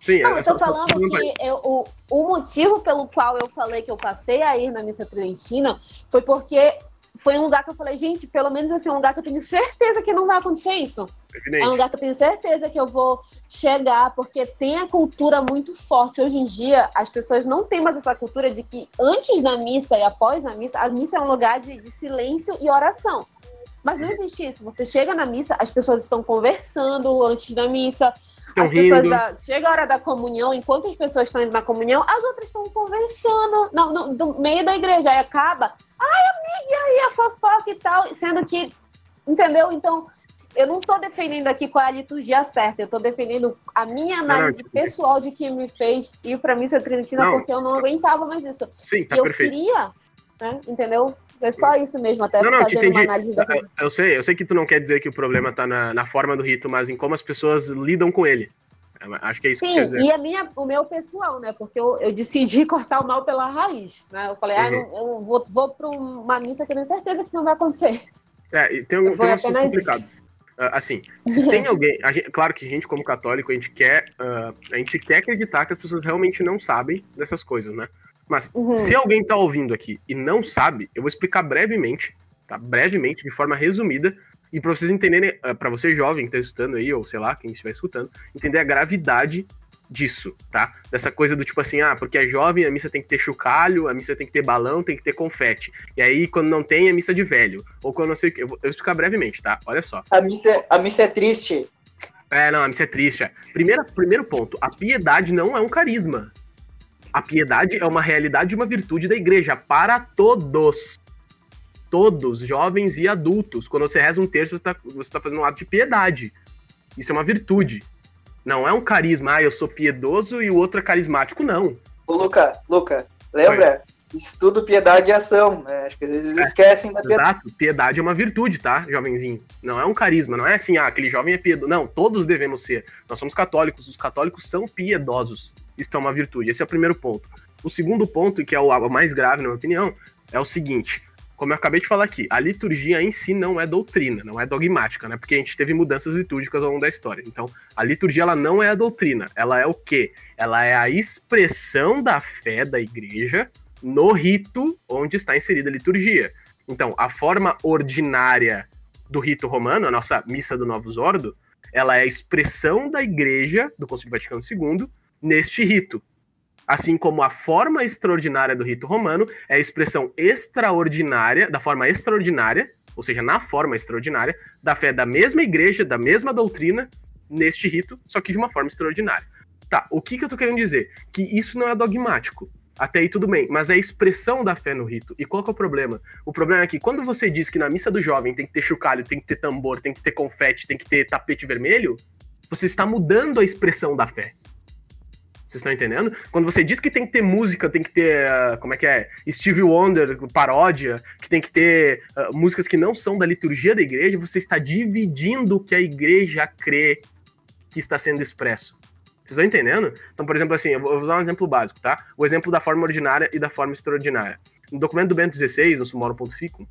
Sim, Não, é eu só- tô só- falando só- que eu- o, o motivo pelo qual eu falei que eu passei a ir na missa tridentina foi porque foi um lugar que eu falei, gente, pelo menos assim, um lugar que eu tenho certeza que não vai acontecer isso. Evidente. É um lugar que eu tenho certeza que eu vou chegar, porque tem a cultura muito forte. Hoje em dia, as pessoas não têm mais essa cultura de que antes da missa e após a missa, a missa é um lugar de, de silêncio e oração. Mas não existe isso. Você chega na missa, as pessoas estão conversando antes da missa. Estão rindo. da- chega a hora da comunhão, enquanto as pessoas estão indo na comunhão, as outras estão conversando no, no- meio da igreja. Aí acaba, ai, amiga, e aí a fofoca e tal, sendo que, entendeu? Então, eu não tô defendendo aqui qual é a liturgia certa, eu tô defendendo a minha não, análise entendi. pessoal de que me fez ir pra missa tridentina Não. porque eu não aguentava mais isso. Sim, tá e eu perfeito. queria, né? Entendeu? É só isso mesmo, até Não, não, fazendo uma análise da Eu, eu sei, eu sei que tu não quer dizer que o problema tá na, na forma do rito, mas em como as pessoas lidam com ele. É, Acho que é isso que Sim, dizer. e a minha, o meu pessoal, né? Porque eu, eu decidi cortar o mal pela raiz, né? Eu falei, ah, Uhum. não, eu vou, vou para uma missa que eu tenho certeza que isso não vai acontecer. É, e tem, um, Foi tem um assunto complicado. Ah, assim, se tem alguém. a gente- claro que a gente, como católico, a gente quer. ah, a gente quer acreditar que as pessoas realmente não sabem dessas coisas, né? Mas Uhum. se alguém tá ouvindo aqui e não sabe, eu vou explicar brevemente, tá? Brevemente, de forma resumida, e pra vocês entenderem, ah, pra você jovem que tá escutando aí, ou sei lá, quem estiver escutando, entender a gravidade disso, tá? Dessa coisa do tipo assim, ah, porque é jovem, a missa tem que ter chocalho, a missa tem que ter balão, tem que ter confete. E aí, quando não tem, é missa de velho. Ou quando não sei o que. Eu vou eu vou explicar brevemente, tá? Olha só. A missa, a missa é triste. É, não, a missa é triste. É. Primeiro, primeiro ponto, a piedade não é um carisma. A piedade é uma realidade e uma virtude da igreja para todos. Todos, jovens e adultos. Quando você reza um terço, você está tá fazendo um ato de piedade. Isso é uma virtude. Não é um carisma, ah, eu sou piedoso e o outro é carismático. Não. Ô, Luca, Luca, lembra? Estudo, piedade e ação. Né? Acho que às vezes esquecem da piedade. Exato, piedade é uma virtude, tá, jovenzinho? Não é um carisma, não é assim, ah, aquele jovem é piedoso. Não, todos devemos ser. Nós somos católicos, os católicos são piedosos. Isso é uma virtude. Esse é o primeiro ponto. O segundo ponto, que é o mais grave, na minha opinião, é o seguinte: como eu acabei de falar aqui, a liturgia em si não é doutrina, não é dogmática, né? Porque a gente teve mudanças litúrgicas ao longo da história. Então, a liturgia ela não é a doutrina, ela é o quê? Ela é a expressão da fé da igreja no rito onde está inserida a liturgia. Então, a forma ordinária do rito romano, a nossa missa do Novus Ordo, ela é a expressão da igreja do Concílio Vaticano II neste rito assim como a forma extraordinária do rito romano é a expressão extraordinária, da forma extraordinária, ou seja, na forma extraordinária, da fé da mesma igreja, da mesma doutrina, neste rito, só que de uma forma extraordinária. Tá, o que, que eu tô querendo dizer? Que isso não é dogmático. Até aí tudo bem, mas é a expressão da fé no rito. E qual que é o problema? O problema é que quando você diz que na missa do jovem tem que ter chocalho, tem que ter tambor, tem que ter confete, tem que ter tapete vermelho, você está mudando a expressão da fé. Vocês estão entendendo? Quando você diz que tem que ter música, tem que ter, uh, como é que é? Stevie Wonder, paródia, que tem que ter uh, músicas que não são da liturgia da igreja, você está dividindo o que a igreja crê que está sendo expresso. Vocês estão entendendo? Então, por exemplo, assim, eu vou usar um exemplo básico, tá? O exemplo da forma ordinária e da forma extraordinária. No documento do Bento XVI, no Sumorum.fico,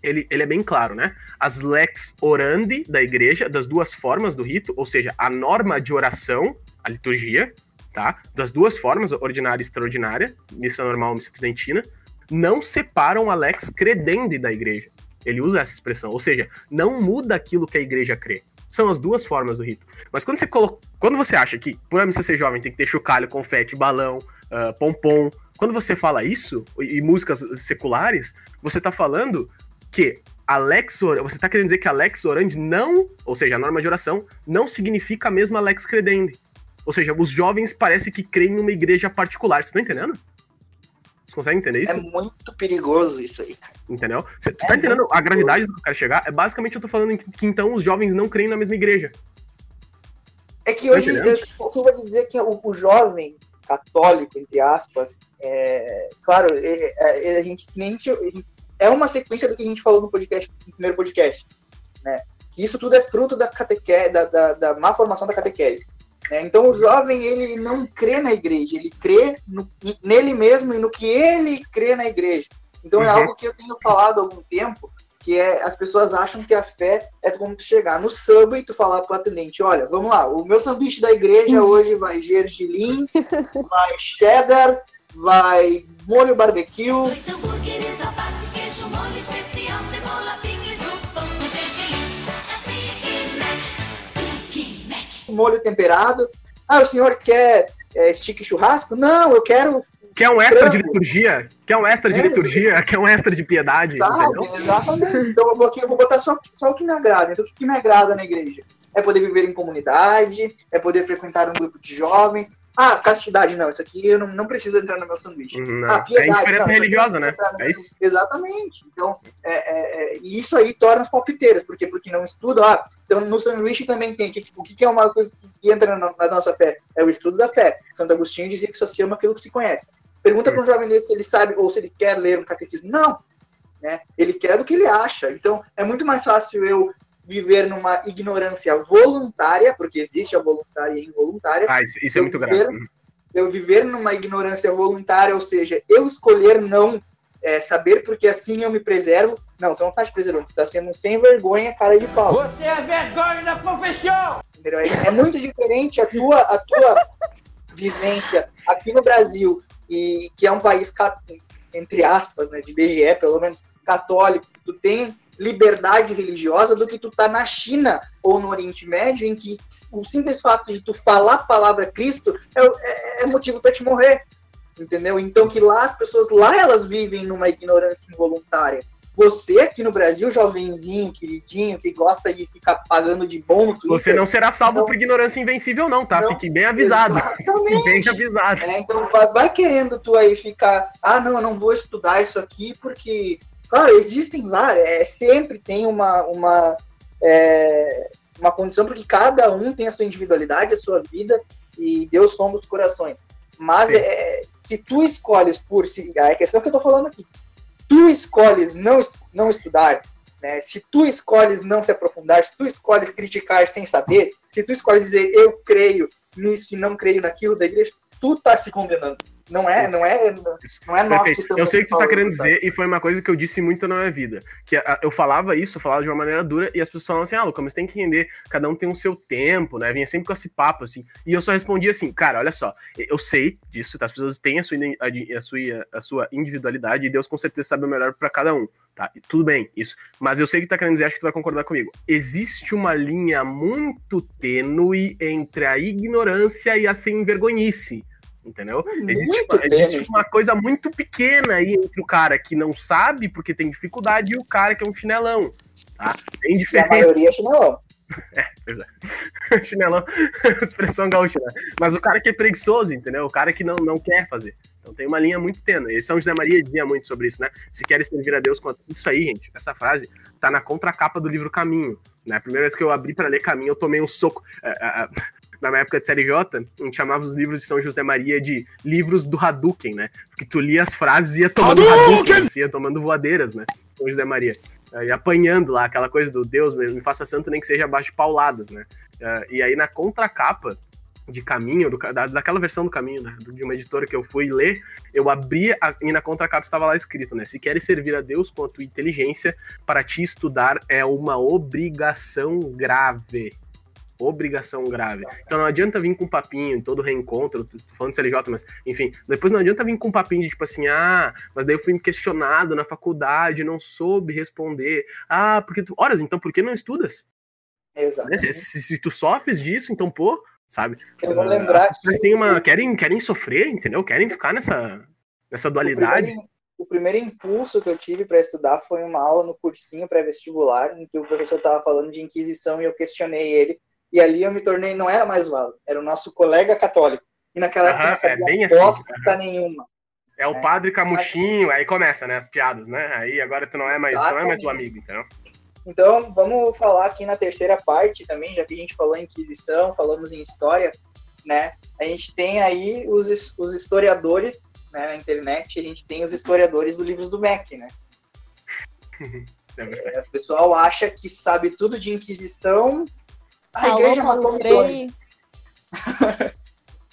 ele, ele é bem claro, né? As lex orandi da igreja, das duas formas do rito, ou seja, a norma de oração, a liturgia, tá? Das duas formas, ordinária e extraordinária, missa normal missa tridentina, não separam a lex credendi da igreja. Ele usa essa expressão, ou seja, não muda aquilo que a igreja crê. São as duas formas do rito. Mas quando você, colo... quando você acha que por a missa ser jovem tem que ter chocalho, confete, balão, uh, pompom, quando você fala isso, e, músicas seculares, você está falando que a lex você está querendo dizer que a lex orandi não, ou seja, a norma de oração, não significa a mesma lex credendi. Ou seja, os jovens parece que creem numa igreja particular. Você tá entendendo? Você consegue entender isso? É muito perigoso isso aí, cara. Entendeu? Você tá é entendendo a gravidade do que eu quero chegar? É basicamente eu tô falando que, que, então os jovens não creem na mesma igreja. É que tá hoje, eu, o que eu vou dizer é que o, o jovem católico, entre aspas, é, claro, é, é, a gente nem é uma sequência do que a gente falou no podcast, no primeiro podcast, né? Que isso tudo é fruto da catequese, da, da, da má formação da catequese. Né? Então o jovem ele não crê na igreja, ele crê no, nele mesmo e no que ele crê na igreja. Então é uhum. é algo que eu tenho falado há algum tempo, que é as pessoas acham que a fé é como tu chegar no samba e tu falar pro atendente, olha, vamos lá, o meu sanduíche da igreja hoje vai gergelim, vai cheddar, vai molho barbecue. Molho temperado. Ah, o senhor quer é, stick churrasco? Não, eu quero. Quer um extra frango. de liturgia? Quer um extra de é, liturgia? Quer um extra de piedade? Tá, exatamente. Então eu vou, aqui, eu vou botar só, só o que me agrada. Então o que me agrada na igreja? É poder viver em comunidade, é poder frequentar um grupo de jovens, ah, castidade não, isso aqui eu não, não preciso entrar no meu sanduíche. Não. Ah, piedade, é diferença não, religiosa, né? É isso? Exatamente. Então, é, é, é, isso aí torna as palpiteiras, porque porque não estuda, ah, então no sanduíche também tem, que, o que, é uma coisa que entra na, na, nossa fé? É o estudo da fé. Santo Agostinho dizia que só se ama aquilo que se conhece. Pergunta para um jovem desse se ele sabe ou se ele quer ler um catecismo. Não, né? Ele quer do que ele acha. Então, é muito mais fácil eu viver numa ignorância voluntária, porque existe a voluntária e involuntária. Ah, isso, isso é muito viver, grave. Eu viver numa ignorância voluntária, ou seja, eu escolher não é, saber porque assim eu me preservo. Não, tu não tá te preservando, tu tá sendo um sem vergonha, cara de pau. Você é vergonha da profissão! É, é muito diferente a tua, a tua vivência aqui no Brasil, e que é um país, entre aspas, né, de BGE, pelo menos católico, tu tem liberdade religiosa do que tu tá na China ou no Oriente Médio, em que o simples fato de tu falar a palavra Cristo é, é, é motivo para te morrer, entendeu? Então que lá as pessoas lá elas vivem numa ignorância involuntária. Você aqui no Brasil, jovenzinho, queridinho, que gosta de ficar pagando de bom no Twitter, Você não será salvo então, por ignorância invencível não, tá? Não, Fique bem avisado. Exatamente. bem avisado. É, então vai, vai querendo tu aí ficar, ah, não, eu não vou estudar isso aqui porque Claro, existem várias, é, sempre tem uma, uma, é, uma condição, porque cada um tem a sua individualidade, a sua vida, e Deus somos os corações. Mas é, se tu escolhes por se a questão que eu tô falando aqui, tu escolhes não não estudar, né? Se tu escolhes não se aprofundar, se tu escolhes criticar sem saber, se tu escolhes dizer eu creio nisso e não creio naquilo da igreja, tu tá se condenando. Não é, não é, não é nós que estamos Eu sei o que tu tá querendo sabe? dizer, e foi uma coisa que eu disse muito na minha vida. Que a- eu falava isso, eu falava de uma maneira dura, e as pessoas falavam assim, ah, Lucas, mas tem que entender, cada um tem o seu tempo, né? Vinha sempre com esse papo, assim. E eu só respondia assim, cara, olha só, eu sei disso, tá? As pessoas têm a sua, a, a sua, a sua individualidade, e Deus com certeza sabe o melhor pra cada um, tá? E tudo bem, isso. Mas eu sei que tu tá querendo dizer, acho que tu vai concordar comigo. Existe uma linha muito tênue entre a ignorância e a sem vergonhice. Entendeu? Existe, Muito uma, existe uma coisa muito pequena aí entre o cara que não sabe porque tem dificuldade e o cara que é um chinelão. Tá? Tem E a diferença. maioria é chinelão. Pois é. Chinelão, expressão gaúcha, né? Mas o cara que é preguiçoso, entendeu? O cara que não, não quer fazer. Então tem uma linha muito tênue. E São José Maria dizia muito sobre isso, né? Se queres servir a Deus com isso aí, gente. Essa frase tá na contracapa do livro Caminho. Né? A primeira vez que eu abri para ler Caminho, eu tomei um soco. É, é, é, Na minha época de série J, a gente chamava os livros de São José Maria de livros do Hadouken, né? Porque tu lia as frases e ia tomando Hadouken, assim, ia tomando voadeiras, né? São José Maria. E apanhando lá, aquela coisa do Deus me faça santo nem que seja abaixo de pauladas, né? Eh, e aí na contracapa de caminho, do, da, daquela versão do caminho, né, de uma editora que eu fui ler, eu abri a, e na contracapa estava lá escrito, né? Se queres servir a Deus com a tua inteligência, para ti estudar é uma obrigação grave. Obrigação grave. Então não adianta vir com papinho em todo reencontro, tô falando de CLJ, mas enfim, depois não adianta vir com papinho de tipo assim, ah, mas daí eu fui questionado na faculdade, não soube responder. Ah, porque tu. Horas, então por que não estudas? Né? Exatamente. Se, se- se tu sofres disso, então, pô, sabe? Eu vou lembrar As pessoas têm uma. Querem, querem sofrer, entendeu? Querem ficar nessa, nessa O dualidade. primeiro, o primeiro impulso que eu tive para estudar foi uma aula no cursinho pré-vestibular, em que o professor estava falando de Inquisição e eu questionei ele. E ali eu me tornei, não era mais o Alan, era o nosso colega católico. E naquela época não sabia é bem assim, bosta nenhuma. É o padre camuchinho, aí começa, né? As piadas, né? Aí agora tu não é mais, não é mais o amigo, entendeu? Então, vamos falar aqui na terceira parte também, já que a gente falou em Inquisição, falamos em história, né? A gente tem aí os, os historiadores né, na internet, a gente tem os historiadores do livros do MEC, né? É. É, o pessoal acha que sabe tudo de Inquisição. A Falou igreja Paulo matou Freire. milhões.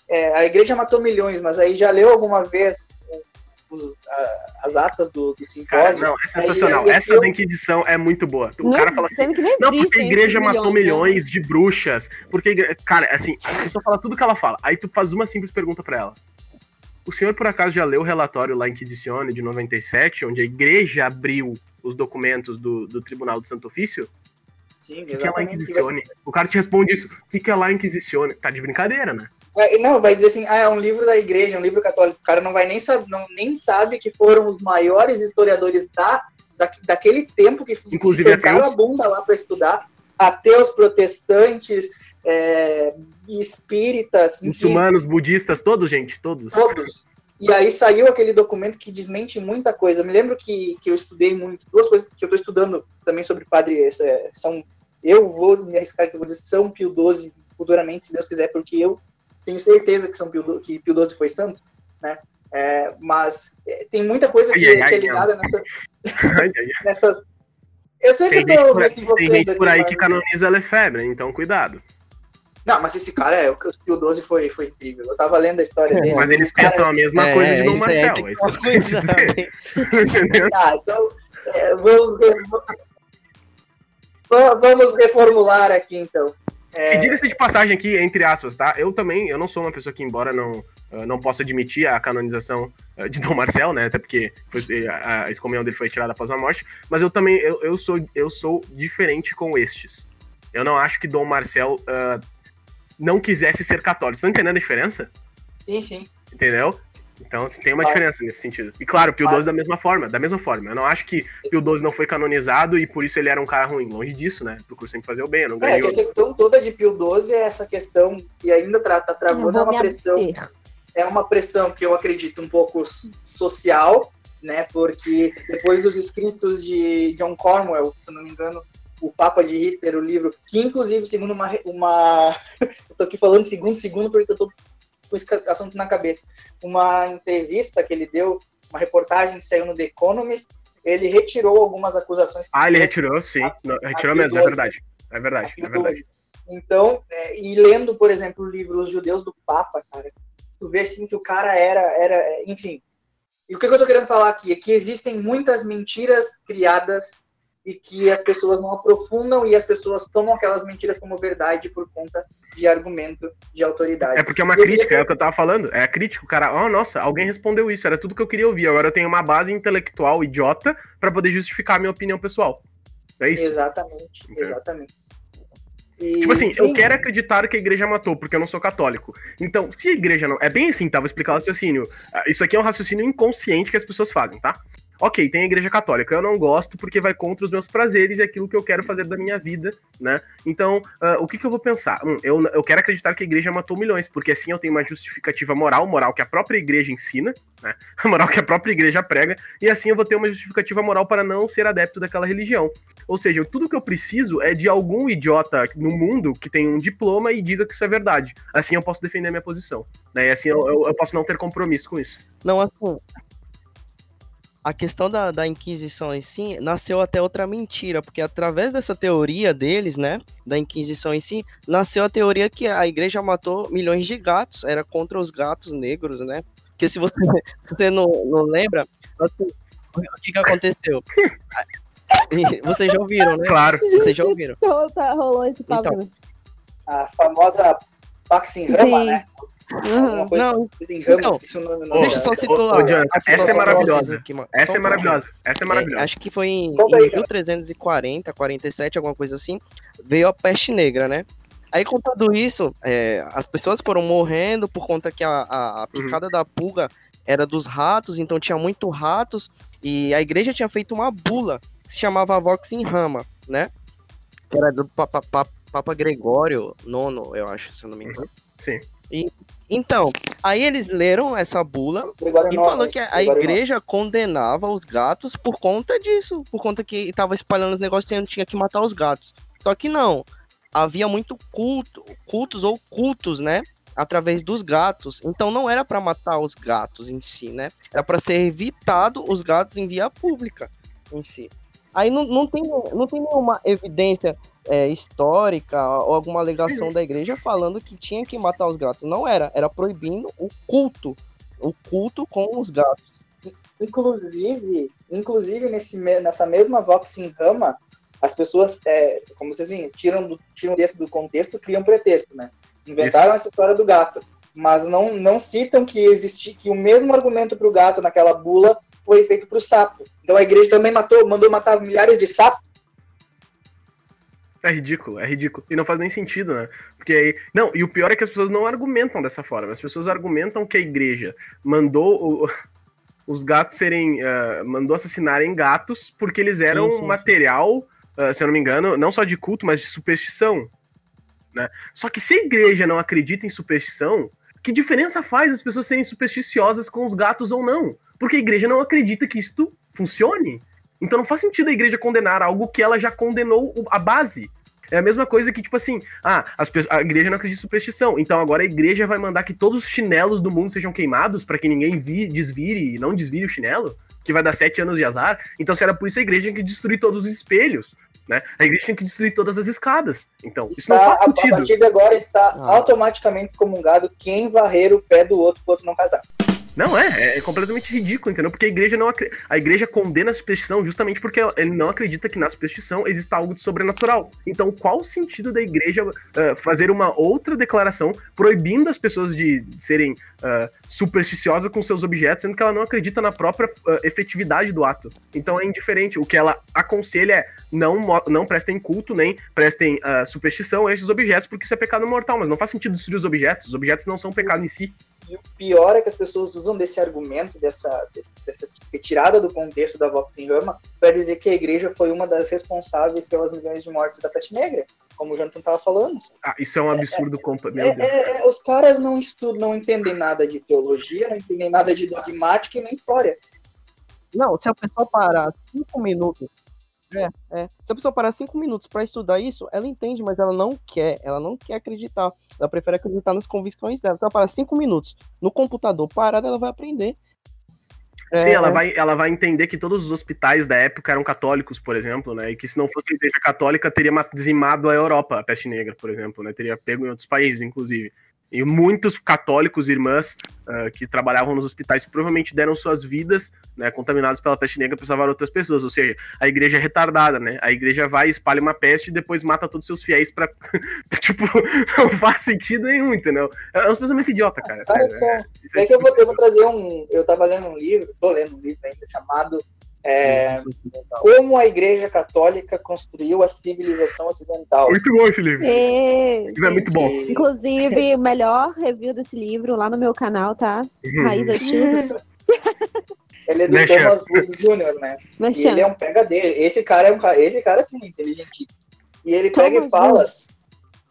É, a igreja matou milhões, mas aí já leu alguma vez os- a- as atas do, do Cara, simpósio? não, é sensacional. Aí- aí Essa eu- da Inquisição é muito boa. O Não cara fala assim, sendo que nem não, porque a igreja matou milhões, né? milhões de bruxas. Porque, cara, assim, a pessoa fala tudo que ela fala. Aí tu faz uma simples pergunta pra ela. O senhor, por acaso, já leu o relatório lá Inquisicione de 97, onde a igreja abriu os documentos do, do Tribunal do Santo Ofício? Sim, O que, que é lá. Inquisicione? O cara te responde isso. O que, que é lá Inquisicione? Tá de brincadeira, né? É, não, vai dizer assim, ah, é um livro da igreja, é um livro católico. O cara não vai nem saber, não, nem sabe que foram os maiores historiadores da, da, daquele tempo que Inclusive sentaram ateus. a bunda lá para estudar. Ateus, protestantes, é, espíritas, Muçulmanos, budistas, todos, gente, todos. todos. E aí saiu aquele documento que desmente muita coisa. Eu me lembro que, que eu estudei muito, duas coisas que eu estou estudando também sobre padre é, São. Eu vou me arriscar que eu vou dizer São Pio XII futuramente, se Deus quiser, porque eu tenho certeza que São Pio, que Pio XII foi santo, né? É, mas é, tem muita coisa que, Ai, ai, que é ligada nessa, Ai, nessas. Eu sei Tem que eu tô por, me tem equivocando gente por aqui, aí mas- que canoniza Lefebvre, então cuidado. Não, mas esse cara é o que o Pio XII foi, foi incrível. Eu tava lendo a história dele. Mas eles cara- pensam a mesma É, coisa de Dom aí Marcel. É isso que eu dizer. Tá, então é, vamos, va- vamos reformular aqui então. É, E diga-se de passagem aqui, entre aspas, tá? Eu também, eu não sou uma pessoa que, embora não, eh, não possa admitir a canonização eh, de Dom Marcel, né? Até porque foi- a a excomunhão dele foi tirada após a morte, mas eu também, eu, eu, sou, eu sou diferente com estes. Eu não acho que Dom Marcel ah, não quisesse ser católico. Você tá entendendo a diferença? sim, sim. Entendeu? Então assim, tem uma Claro. diferença nesse sentido. E claro, Pio Claro. XII da mesma forma, da mesma forma. Eu não acho que Pio XII não foi canonizado e por isso ele era um cara ruim. Longe disso, né? Procuro sempre fazer o bem, eu não É, que a questão toda de Pio XII é essa questão, e ainda tá Eu travando, é uma pressão. abster. É uma pressão que eu acredito um pouco social, né? Porque depois dos escritos de John Cornwell, se eu não me engano, o Papa de Hitler, o livro, que inclusive, segundo uma. uma... eu tô aqui falando segundo, segundo, porque eu tô, com esse assunto na cabeça. Uma entrevista que ele deu, uma reportagem que saiu no The Economist, ele retirou algumas acusações. Ah, ele retirou, sim. Não, retirou mesmo, é verdade. É verdade, é verdade. Então, é, e lendo, por exemplo, o livro Os Judeus do Papa, cara, tu vê assim que o cara era, era, enfim. E o que eu tô querendo falar aqui é que existem muitas mentiras criadas e que as pessoas não aprofundam e as pessoas tomam aquelas mentiras como verdade por conta de argumento de autoridade. É porque é uma crítica, é o que eu tava falando. É a crítica, o cara, oh, nossa, alguém respondeu isso, era tudo que eu queria ouvir. Agora eu tenho uma base intelectual idiota para poder justificar a minha opinião pessoal. É isso? Exatamente, Entendeu? exatamente. E, tipo assim, sim. eu quero acreditar que a igreja matou, porque eu não sou católico. Então, se a igreja não. É bem assim, tá? Vou explicar o raciocínio. Ah, isso aqui é um raciocínio inconsciente que as pessoas fazem, tá? Ok, tem a igreja católica, eu não gosto porque vai contra os meus prazeres e aquilo que eu quero fazer da minha vida, né? Então, uh, o que, que eu vou pensar? Hum, eu, eu quero acreditar que a igreja matou milhões, porque assim eu tenho uma justificativa moral, moral que a própria igreja ensina, né? A moral que a própria igreja prega, e assim eu vou ter uma justificativa moral para não ser adepto daquela religião. Ou seja, tudo que eu preciso é de algum idiota no mundo que tem um diploma e diga que isso é verdade. Assim eu posso defender a minha posição, né? E assim eu, eu, eu posso não ter compromisso com isso. Não, assim, a questão da, da Inquisição em si nasceu até outra mentira, porque através dessa teoria deles, né, da Inquisição em si, nasceu a teoria que a igreja matou milhões de gatos, era contra os gatos negros, né? Porque se você, se você não, não lembra, assim, o que, que aconteceu? Vocês já ouviram, né? Claro. Vocês já ouviram. Tá, rolou esse papo. Então, a famosa Pax in Rama, né? Uhum. Não, não. deixa eu só situar. essa é maravilhosa. Aqui, essa é maravilhosa. Essa é maravilhosa. É, acho que foi em, em 1340, 47, alguma coisa assim. Veio a peste negra, né? Aí, com tudo isso, é, as pessoas foram morrendo por conta que a, a, a uhum. picada uhum. da pulga era dos ratos, então tinha muito ratos. E a igreja tinha feito uma bula que se chamava Vox in Rama, né? Era do Papa, Papa, Papa Gregório IX, eu acho, se eu não me engano. Sim. E, então, aí eles leram essa bula e falou que a, igreja condenava os gatos por conta disso, por conta que estava espalhando os negócios e tinha que matar os gatos. Só que não, havia muito culto, cultos ou cultos, né? Através dos gatos. Então não era para matar os gatos em si, né? Era para ser evitado os gatos em via pública em si. Aí não, não, tem, não tem nenhuma evidência é, histórica ou alguma alegação da igreja falando que tinha que matar os gatos. Não era, era proibindo o culto, o culto com os gatos. Inclusive, inclusive nesse, nessa mesma Vox in Rama, as pessoas, é, como vocês viram, tiram, do, tiram desse do contexto, criam pretexto, né? Inventaram Isso. essa história do gato, mas não, não citam que existe que o mesmo argumento para o gato naquela bula foi feito para o sapo. Então a igreja também matou, mandou matar milhares de sapos é ridículo, é ridículo. E não faz nem sentido, né? Porque aí. Não, e o pior é que as pessoas não argumentam dessa forma. As pessoas argumentam que a igreja mandou o, os gatos serem. Uh, mandou assassinarem gatos porque eles eram sim, sim, material, uh, se eu não me engano, não só de culto, mas de superstição. Né? Só que se a igreja não acredita em superstição, que diferença faz as pessoas serem supersticiosas com os gatos ou não? Porque a igreja não acredita que isto funcione. Então não faz sentido a igreja condenar algo que ela já condenou a base. É a mesma coisa que, tipo assim, ah, as, a igreja não acredita em superstição, então agora a igreja vai mandar que todos os chinelos do mundo sejam queimados para que ninguém vi, desvire e não desvire o chinelo, que vai dar sete anos de azar. Então, se era por isso, a igreja tinha que destruir todos os espelhos. Né? A igreja tinha que destruir todas as escadas. Então, isso está, não faz sentido. A partir de agora está ah. automaticamente excomungado quem varrer o pé do outro quando não casar. Não é, é completamente ridículo, entendeu? Porque a igreja não a igreja condena a superstição justamente porque ele não acredita que na superstição exista algo de sobrenatural. Então, qual o sentido da igreja uh, fazer uma outra declaração proibindo as pessoas de serem uh, supersticiosas com seus objetos, sendo que ela não acredita na própria uh, efetividade do ato? Então é indiferente. O que ela aconselha é não, não prestem culto, nem prestem superstição a esses objetos, porque isso é pecado mortal. Mas não faz sentido destruir os objetos. Os objetos não são pecado em si. E o pior é que as pessoas usam desse argumento, dessa, dessa retirada do contexto da Vox em Rama, para dizer que a igreja foi uma das responsáveis pelas milhões de mortes da peste negra, como o Jonathan estava falando. Ah, isso é um absurdo. É, é, é, é, os caras não estudam, não entendem nada de teologia, não entendem nada de dogmática e nem história. Não, se a pessoa parar cinco minutos É, é. Se a pessoa parar cinco minutos pra estudar isso, ela entende, mas ela não quer. Ela não quer acreditar. Ela prefere acreditar nas convicções dela. Se ela parar cinco minutos no computador parada, ela vai aprender. Sim, É, ela vai, ela vai entender que todos os hospitais da época eram católicos, por exemplo, né? E que se não fosse a igreja católica, teria ma- dizimado a Europa, a peste negra, por exemplo, né? Teria pego em outros países, inclusive. E muitos católicos, irmãs, ah, que trabalhavam nos hospitais, provavelmente deram suas vidas, né, contaminadas pela peste negra para salvar outras pessoas. Ou seja, a igreja é retardada, né? A igreja vai, espalha uma peste e depois mata todos os seus fiéis pra. tipo, não faz sentido nenhum, entendeu? É um pensamento idiota, cara. Olha sério, só, é- isso é que eu vou, eu vou trazer um. Eu tava lendo um livro, tô lendo um livro ainda chamado é, Como a Igreja Católica Construiu a Civilização Ocidental. Muito bom esse livro. É, Esse livro é muito bom. Inclusive, o melhor review desse livro lá no meu canal, tá? Uhum. Raíza Chutes. Ele é do Merchan. Thomas Wood Jr., né? E Merchan. ele é um PhD. Esse cara é um cara, esse cara sim, inteligente. E ele pega Thomas e fala,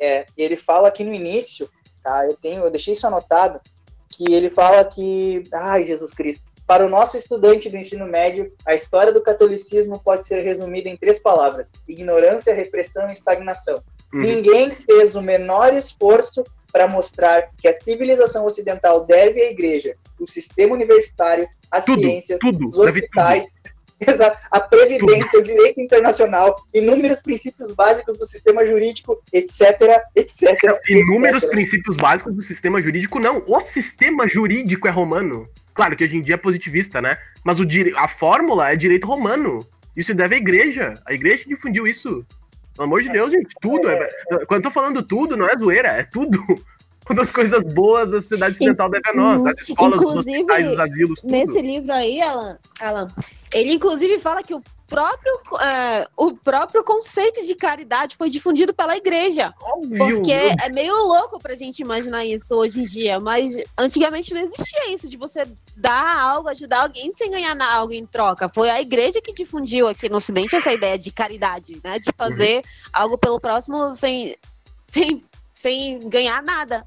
é, e ele fala aqui no início, tá? Eu tenho, eu deixei isso anotado, que ele fala que, ai, Jesus Cristo, para o nosso estudante do ensino médio, a história do catolicismo pode ser resumida em três palavras: ignorância, repressão e estagnação. Uhum. Ninguém fez o menor esforço para mostrar que a civilização ocidental deve à igreja, o sistema universitário, as Tudo, ciências, tudo, os hospitais, exato, a previdência, o direito internacional, inúmeros princípios básicos do sistema jurídico, etc, etc. Inúmeros etc. princípios básicos do sistema jurídico, não. O sistema jurídico é romano. Claro que hoje em dia é positivista, né? Mas o dire... a fórmula é direito romano. Isso deve à igreja. A igreja difundiu isso. Pelo amor de Deus, gente. Tudo. É... Quando eu tô falando tudo, não é zoeira, é tudo. Todas as coisas boas a sociedade ocidental deve a nós. As escolas, os hospitais, os asilos, tudo. Nesse livro aí, Alan, Alan, ele inclusive fala que o próprio, é, o próprio conceito de caridade foi difundido pela igreja. Óbvio. Porque é meio louco pra gente imaginar isso hoje em dia, mas antigamente não existia isso de você dar algo, ajudar alguém sem ganhar algo em troca. Foi a igreja que difundiu aqui no Ocidente essa ideia de caridade, né? De fazer algo pelo próximo sem, sem, sem ganhar nada.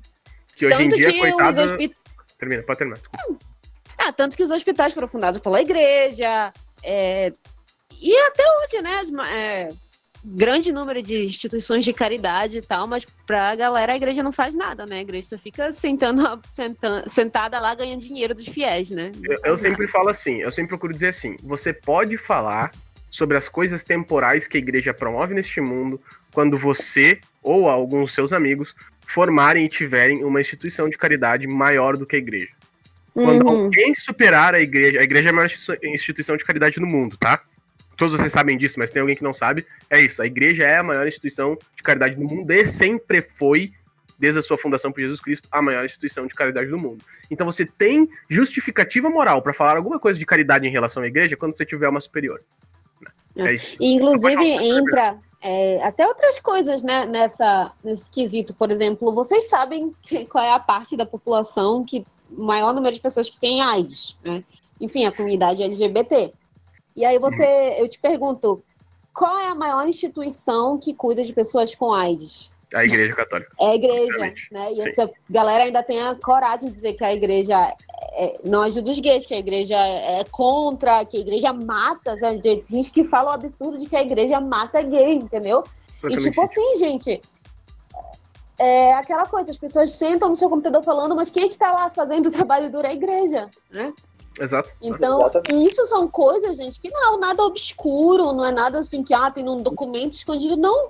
Que hoje em Tanto dia, que coitada... os hospi- Termina, pode terminar. ah, tanto que os hospitais foram fundados pela igreja, é, e até hoje, né? é, grande número de instituições de caridade e tal, mas pra galera a igreja não faz nada, né? A igreja só fica sentando, senta- sentada lá ganhando dinheiro dos fiéis, né? Eu, eu sempre falo assim, eu sempre procuro dizer assim, você pode falar sobre as coisas temporais que a igreja promove neste mundo quando você ou alguns seus amigos formarem e tiverem uma instituição de caridade maior do que a igreja. Quando Uhum. alguém superar a igreja, a igreja é a maior instituição- de caridade no mundo, tá? Todos vocês sabem disso, mas tem alguém que não sabe. É isso, a igreja é a maior instituição de caridade do mundo e sempre foi, desde a sua fundação por Jesus Cristo, a maior instituição de caridade do mundo. Então você tem justificativa moral pra falar alguma coisa de caridade em relação à igreja quando você tiver uma superior. É isso. E, inclusive, entra é, até outras coisas né, nessa, nesse quesito. Por exemplo, vocês sabem qual é a parte da população que maior número de pessoas que tem AIDS, né? Enfim, a comunidade LGBT. E aí você, eu te pergunto, qual é a maior instituição que cuida de pessoas com AIDS? A igreja católica. É a igreja, né? E Sim. essa galera ainda tem a coragem de dizer que a igreja é- não ajuda os gays, que a igreja é contra, que a igreja mata. Já Tem gente que fala o absurdo de que a igreja mata gay, entendeu? E tipo assim, gente, é aquela coisa, as pessoas sentam no seu computador falando, mas quem é que tá lá fazendo o trabalho duro? É a igreja, né? Exato. Então, Exatamente. e isso são coisas, gente, que não é nada obscuro, não é nada assim que ah, tem num documento escondido, não.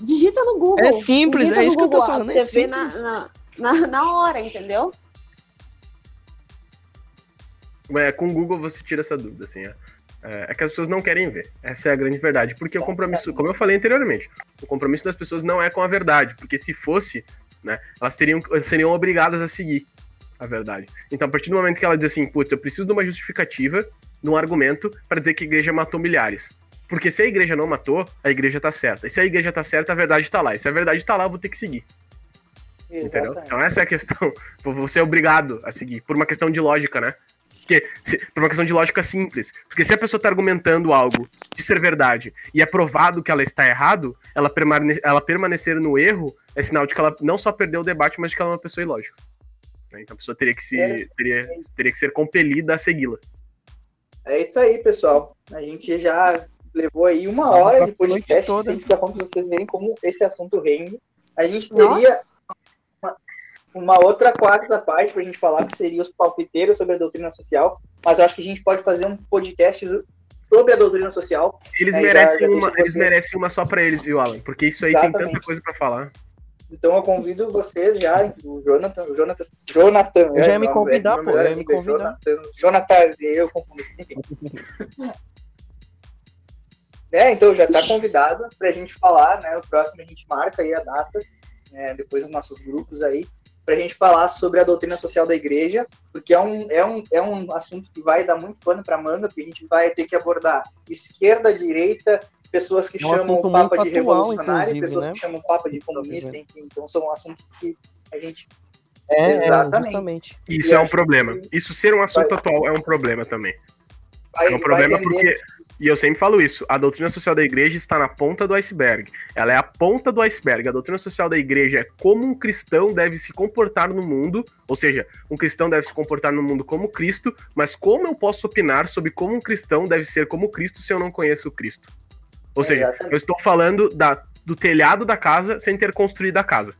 Digita no Google. É simples, digita é isso que eu tô Google, falando, Você é vê na, na, na, na hora, entendeu? É, com o Google você tira essa dúvida, assim. É, É, é que as pessoas não querem ver. Essa é a grande verdade. Porque o compromisso, como eu falei anteriormente, o compromisso das pessoas não é com a verdade. Porque se fosse, né, elas teriam, seriam obrigadas a seguir a verdade. Então, a partir do momento que ela diz assim, putz, eu preciso de uma justificativa, de um argumento, para dizer que a igreja matou milhares. Porque se a igreja não matou, a igreja tá certa. E se a igreja tá certa, a verdade tá lá. E se a verdade tá lá, eu vou ter que seguir. Entendeu? Exatamente. Então essa é a questão. Você é obrigado a seguir, por uma questão de lógica, né? Porque, se- por uma questão de lógica simples. Porque se a pessoa tá argumentando algo de ser verdade e é provado que ela está errado, ela, permane ela permanecer no erro é sinal de que ela não só perdeu o debate, mas de que ela é uma pessoa ilógica. Né? Então a pessoa teria que, se, É. teria, teria que ser compelida a segui-la. É isso aí, pessoal. A gente já levou aí uma hora de podcast toda. sem se dar conta pra vocês verem como esse assunto rende. A gente teria uma, uma outra quarta parte pra gente falar que seria os palpiteiros sobre a doutrina social, mas eu acho que a gente pode fazer um podcast sobre a doutrina social. Eles, É, já- merecem já uma, deixo eles merecem uma só pra eles, viu, Alan? Porque isso aí tem Exatamente. tanta coisa pra falar. Então eu convido vocês já, o Jonathan, o Jonathan, Jonathan, Eu já ia é, me convidar, pô, eu ia me é convidar. Jonathan, Jonathan, eu confundo. É, então já está convidado para a gente falar, né? O próximo a gente marca aí a data, né, depois dos nossos grupos aí, para a gente falar sobre a doutrina social da igreja, porque é um, é um, é um assunto que vai dar muito pano para manga, porque a gente vai ter que abordar esquerda, direita, pessoas que É um chamam o Papa de atual, revolucionário, pessoas né? que chamam o Papa de comunista, enfim, então são assuntos que a gente É, é, Exatamente. Isso E é um problema. que- Isso ser um assunto atual é um problema também. vai, É um problema vai porque, e eu sempre falo isso, a doutrina social da igreja está na ponta do iceberg. Ela é a ponta do iceberg. A doutrina social da igreja é como um cristão deve se comportar no mundo, ou seja, um cristão deve se comportar no mundo como Cristo, mas como eu posso opinar sobre como um cristão deve ser como Cristo se eu não conheço o Cristo? Ou seja, Exatamente. eu estou falando da, do telhado da casa sem ter construído a casa.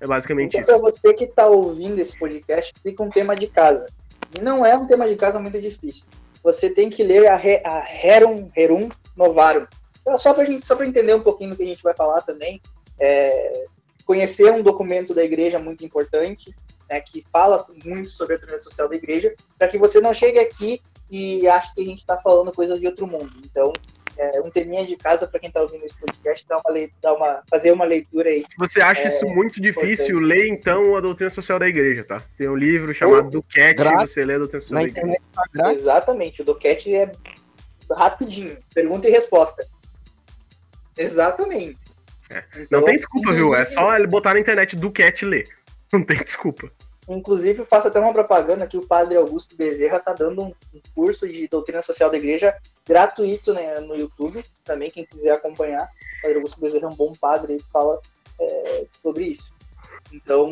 É basicamente Então, para isso. você que está ouvindo esse podcast, fica um tema de casa. E não é um tema de casa muito difícil. Você tem que ler a, Re, a Rerum, Rerum Novarum. Então, só para gente, só para entender um pouquinho do que a gente vai falar também, é, conhecer um documento da igreja muito importante, né, que fala muito sobre a doutrina social da igreja, para que você não chegue aqui e ache que a gente está falando coisas de outro mundo. Então, é, um teminha de casa para quem está ouvindo esse podcast, dar uma, dar uma, fazer uma leitura aí. Se você acha É, isso muito difícil, lê então a doutrina social da igreja, tá? Tem um livro chamado Do Cat, você lê a doutrina social Na da igreja. internet tá. Exatamente, o doquete é rapidinho, pergunta e resposta. Exatamente. É. Então, Não tem desculpa, viu? É só ele botar na internet do Cat e ler. Não tem desculpa. Inclusive, eu faço até uma propaganda que o padre Augusto Bezerra tá dando um curso de doutrina social da igreja gratuito né, no YouTube, também quem quiser acompanhar. O padre Augusto Bezerra é um bom padre que fala é, sobre isso. Então,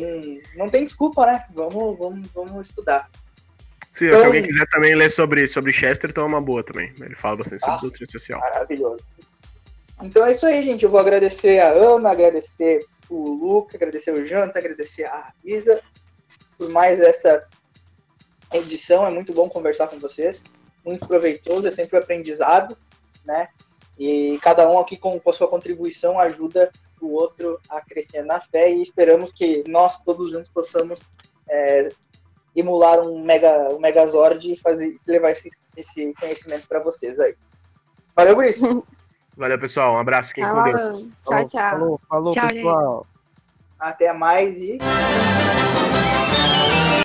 não tem desculpa, né? Vamos, vamos, vamos estudar. Se, Então- se alguém quiser também ler sobre, sobre Chester, então é uma boa também. Ele fala bastante sobre Ah. doutrina social. Maravilhoso. Então é isso aí, gente. Eu vou agradecer a Ana, agradecer o Luca, agradecer o Janta, agradecer a Isa por mais essa edição. É muito bom conversar com vocês. Muito proveitoso, é sempre um aprendizado, né? E cada um aqui com, com a sua contribuição ajuda o outro a crescer na fé e esperamos que nós todos juntos possamos é, emular um mega um megazord e fazer levar esse, esse conhecimento para vocês aí. Valeu, Guris! Valeu, pessoal. Um abraço. Fiquem com Deus. Falou. Tchau, tchau. Falou, falou Tchau, pessoal. Até mais e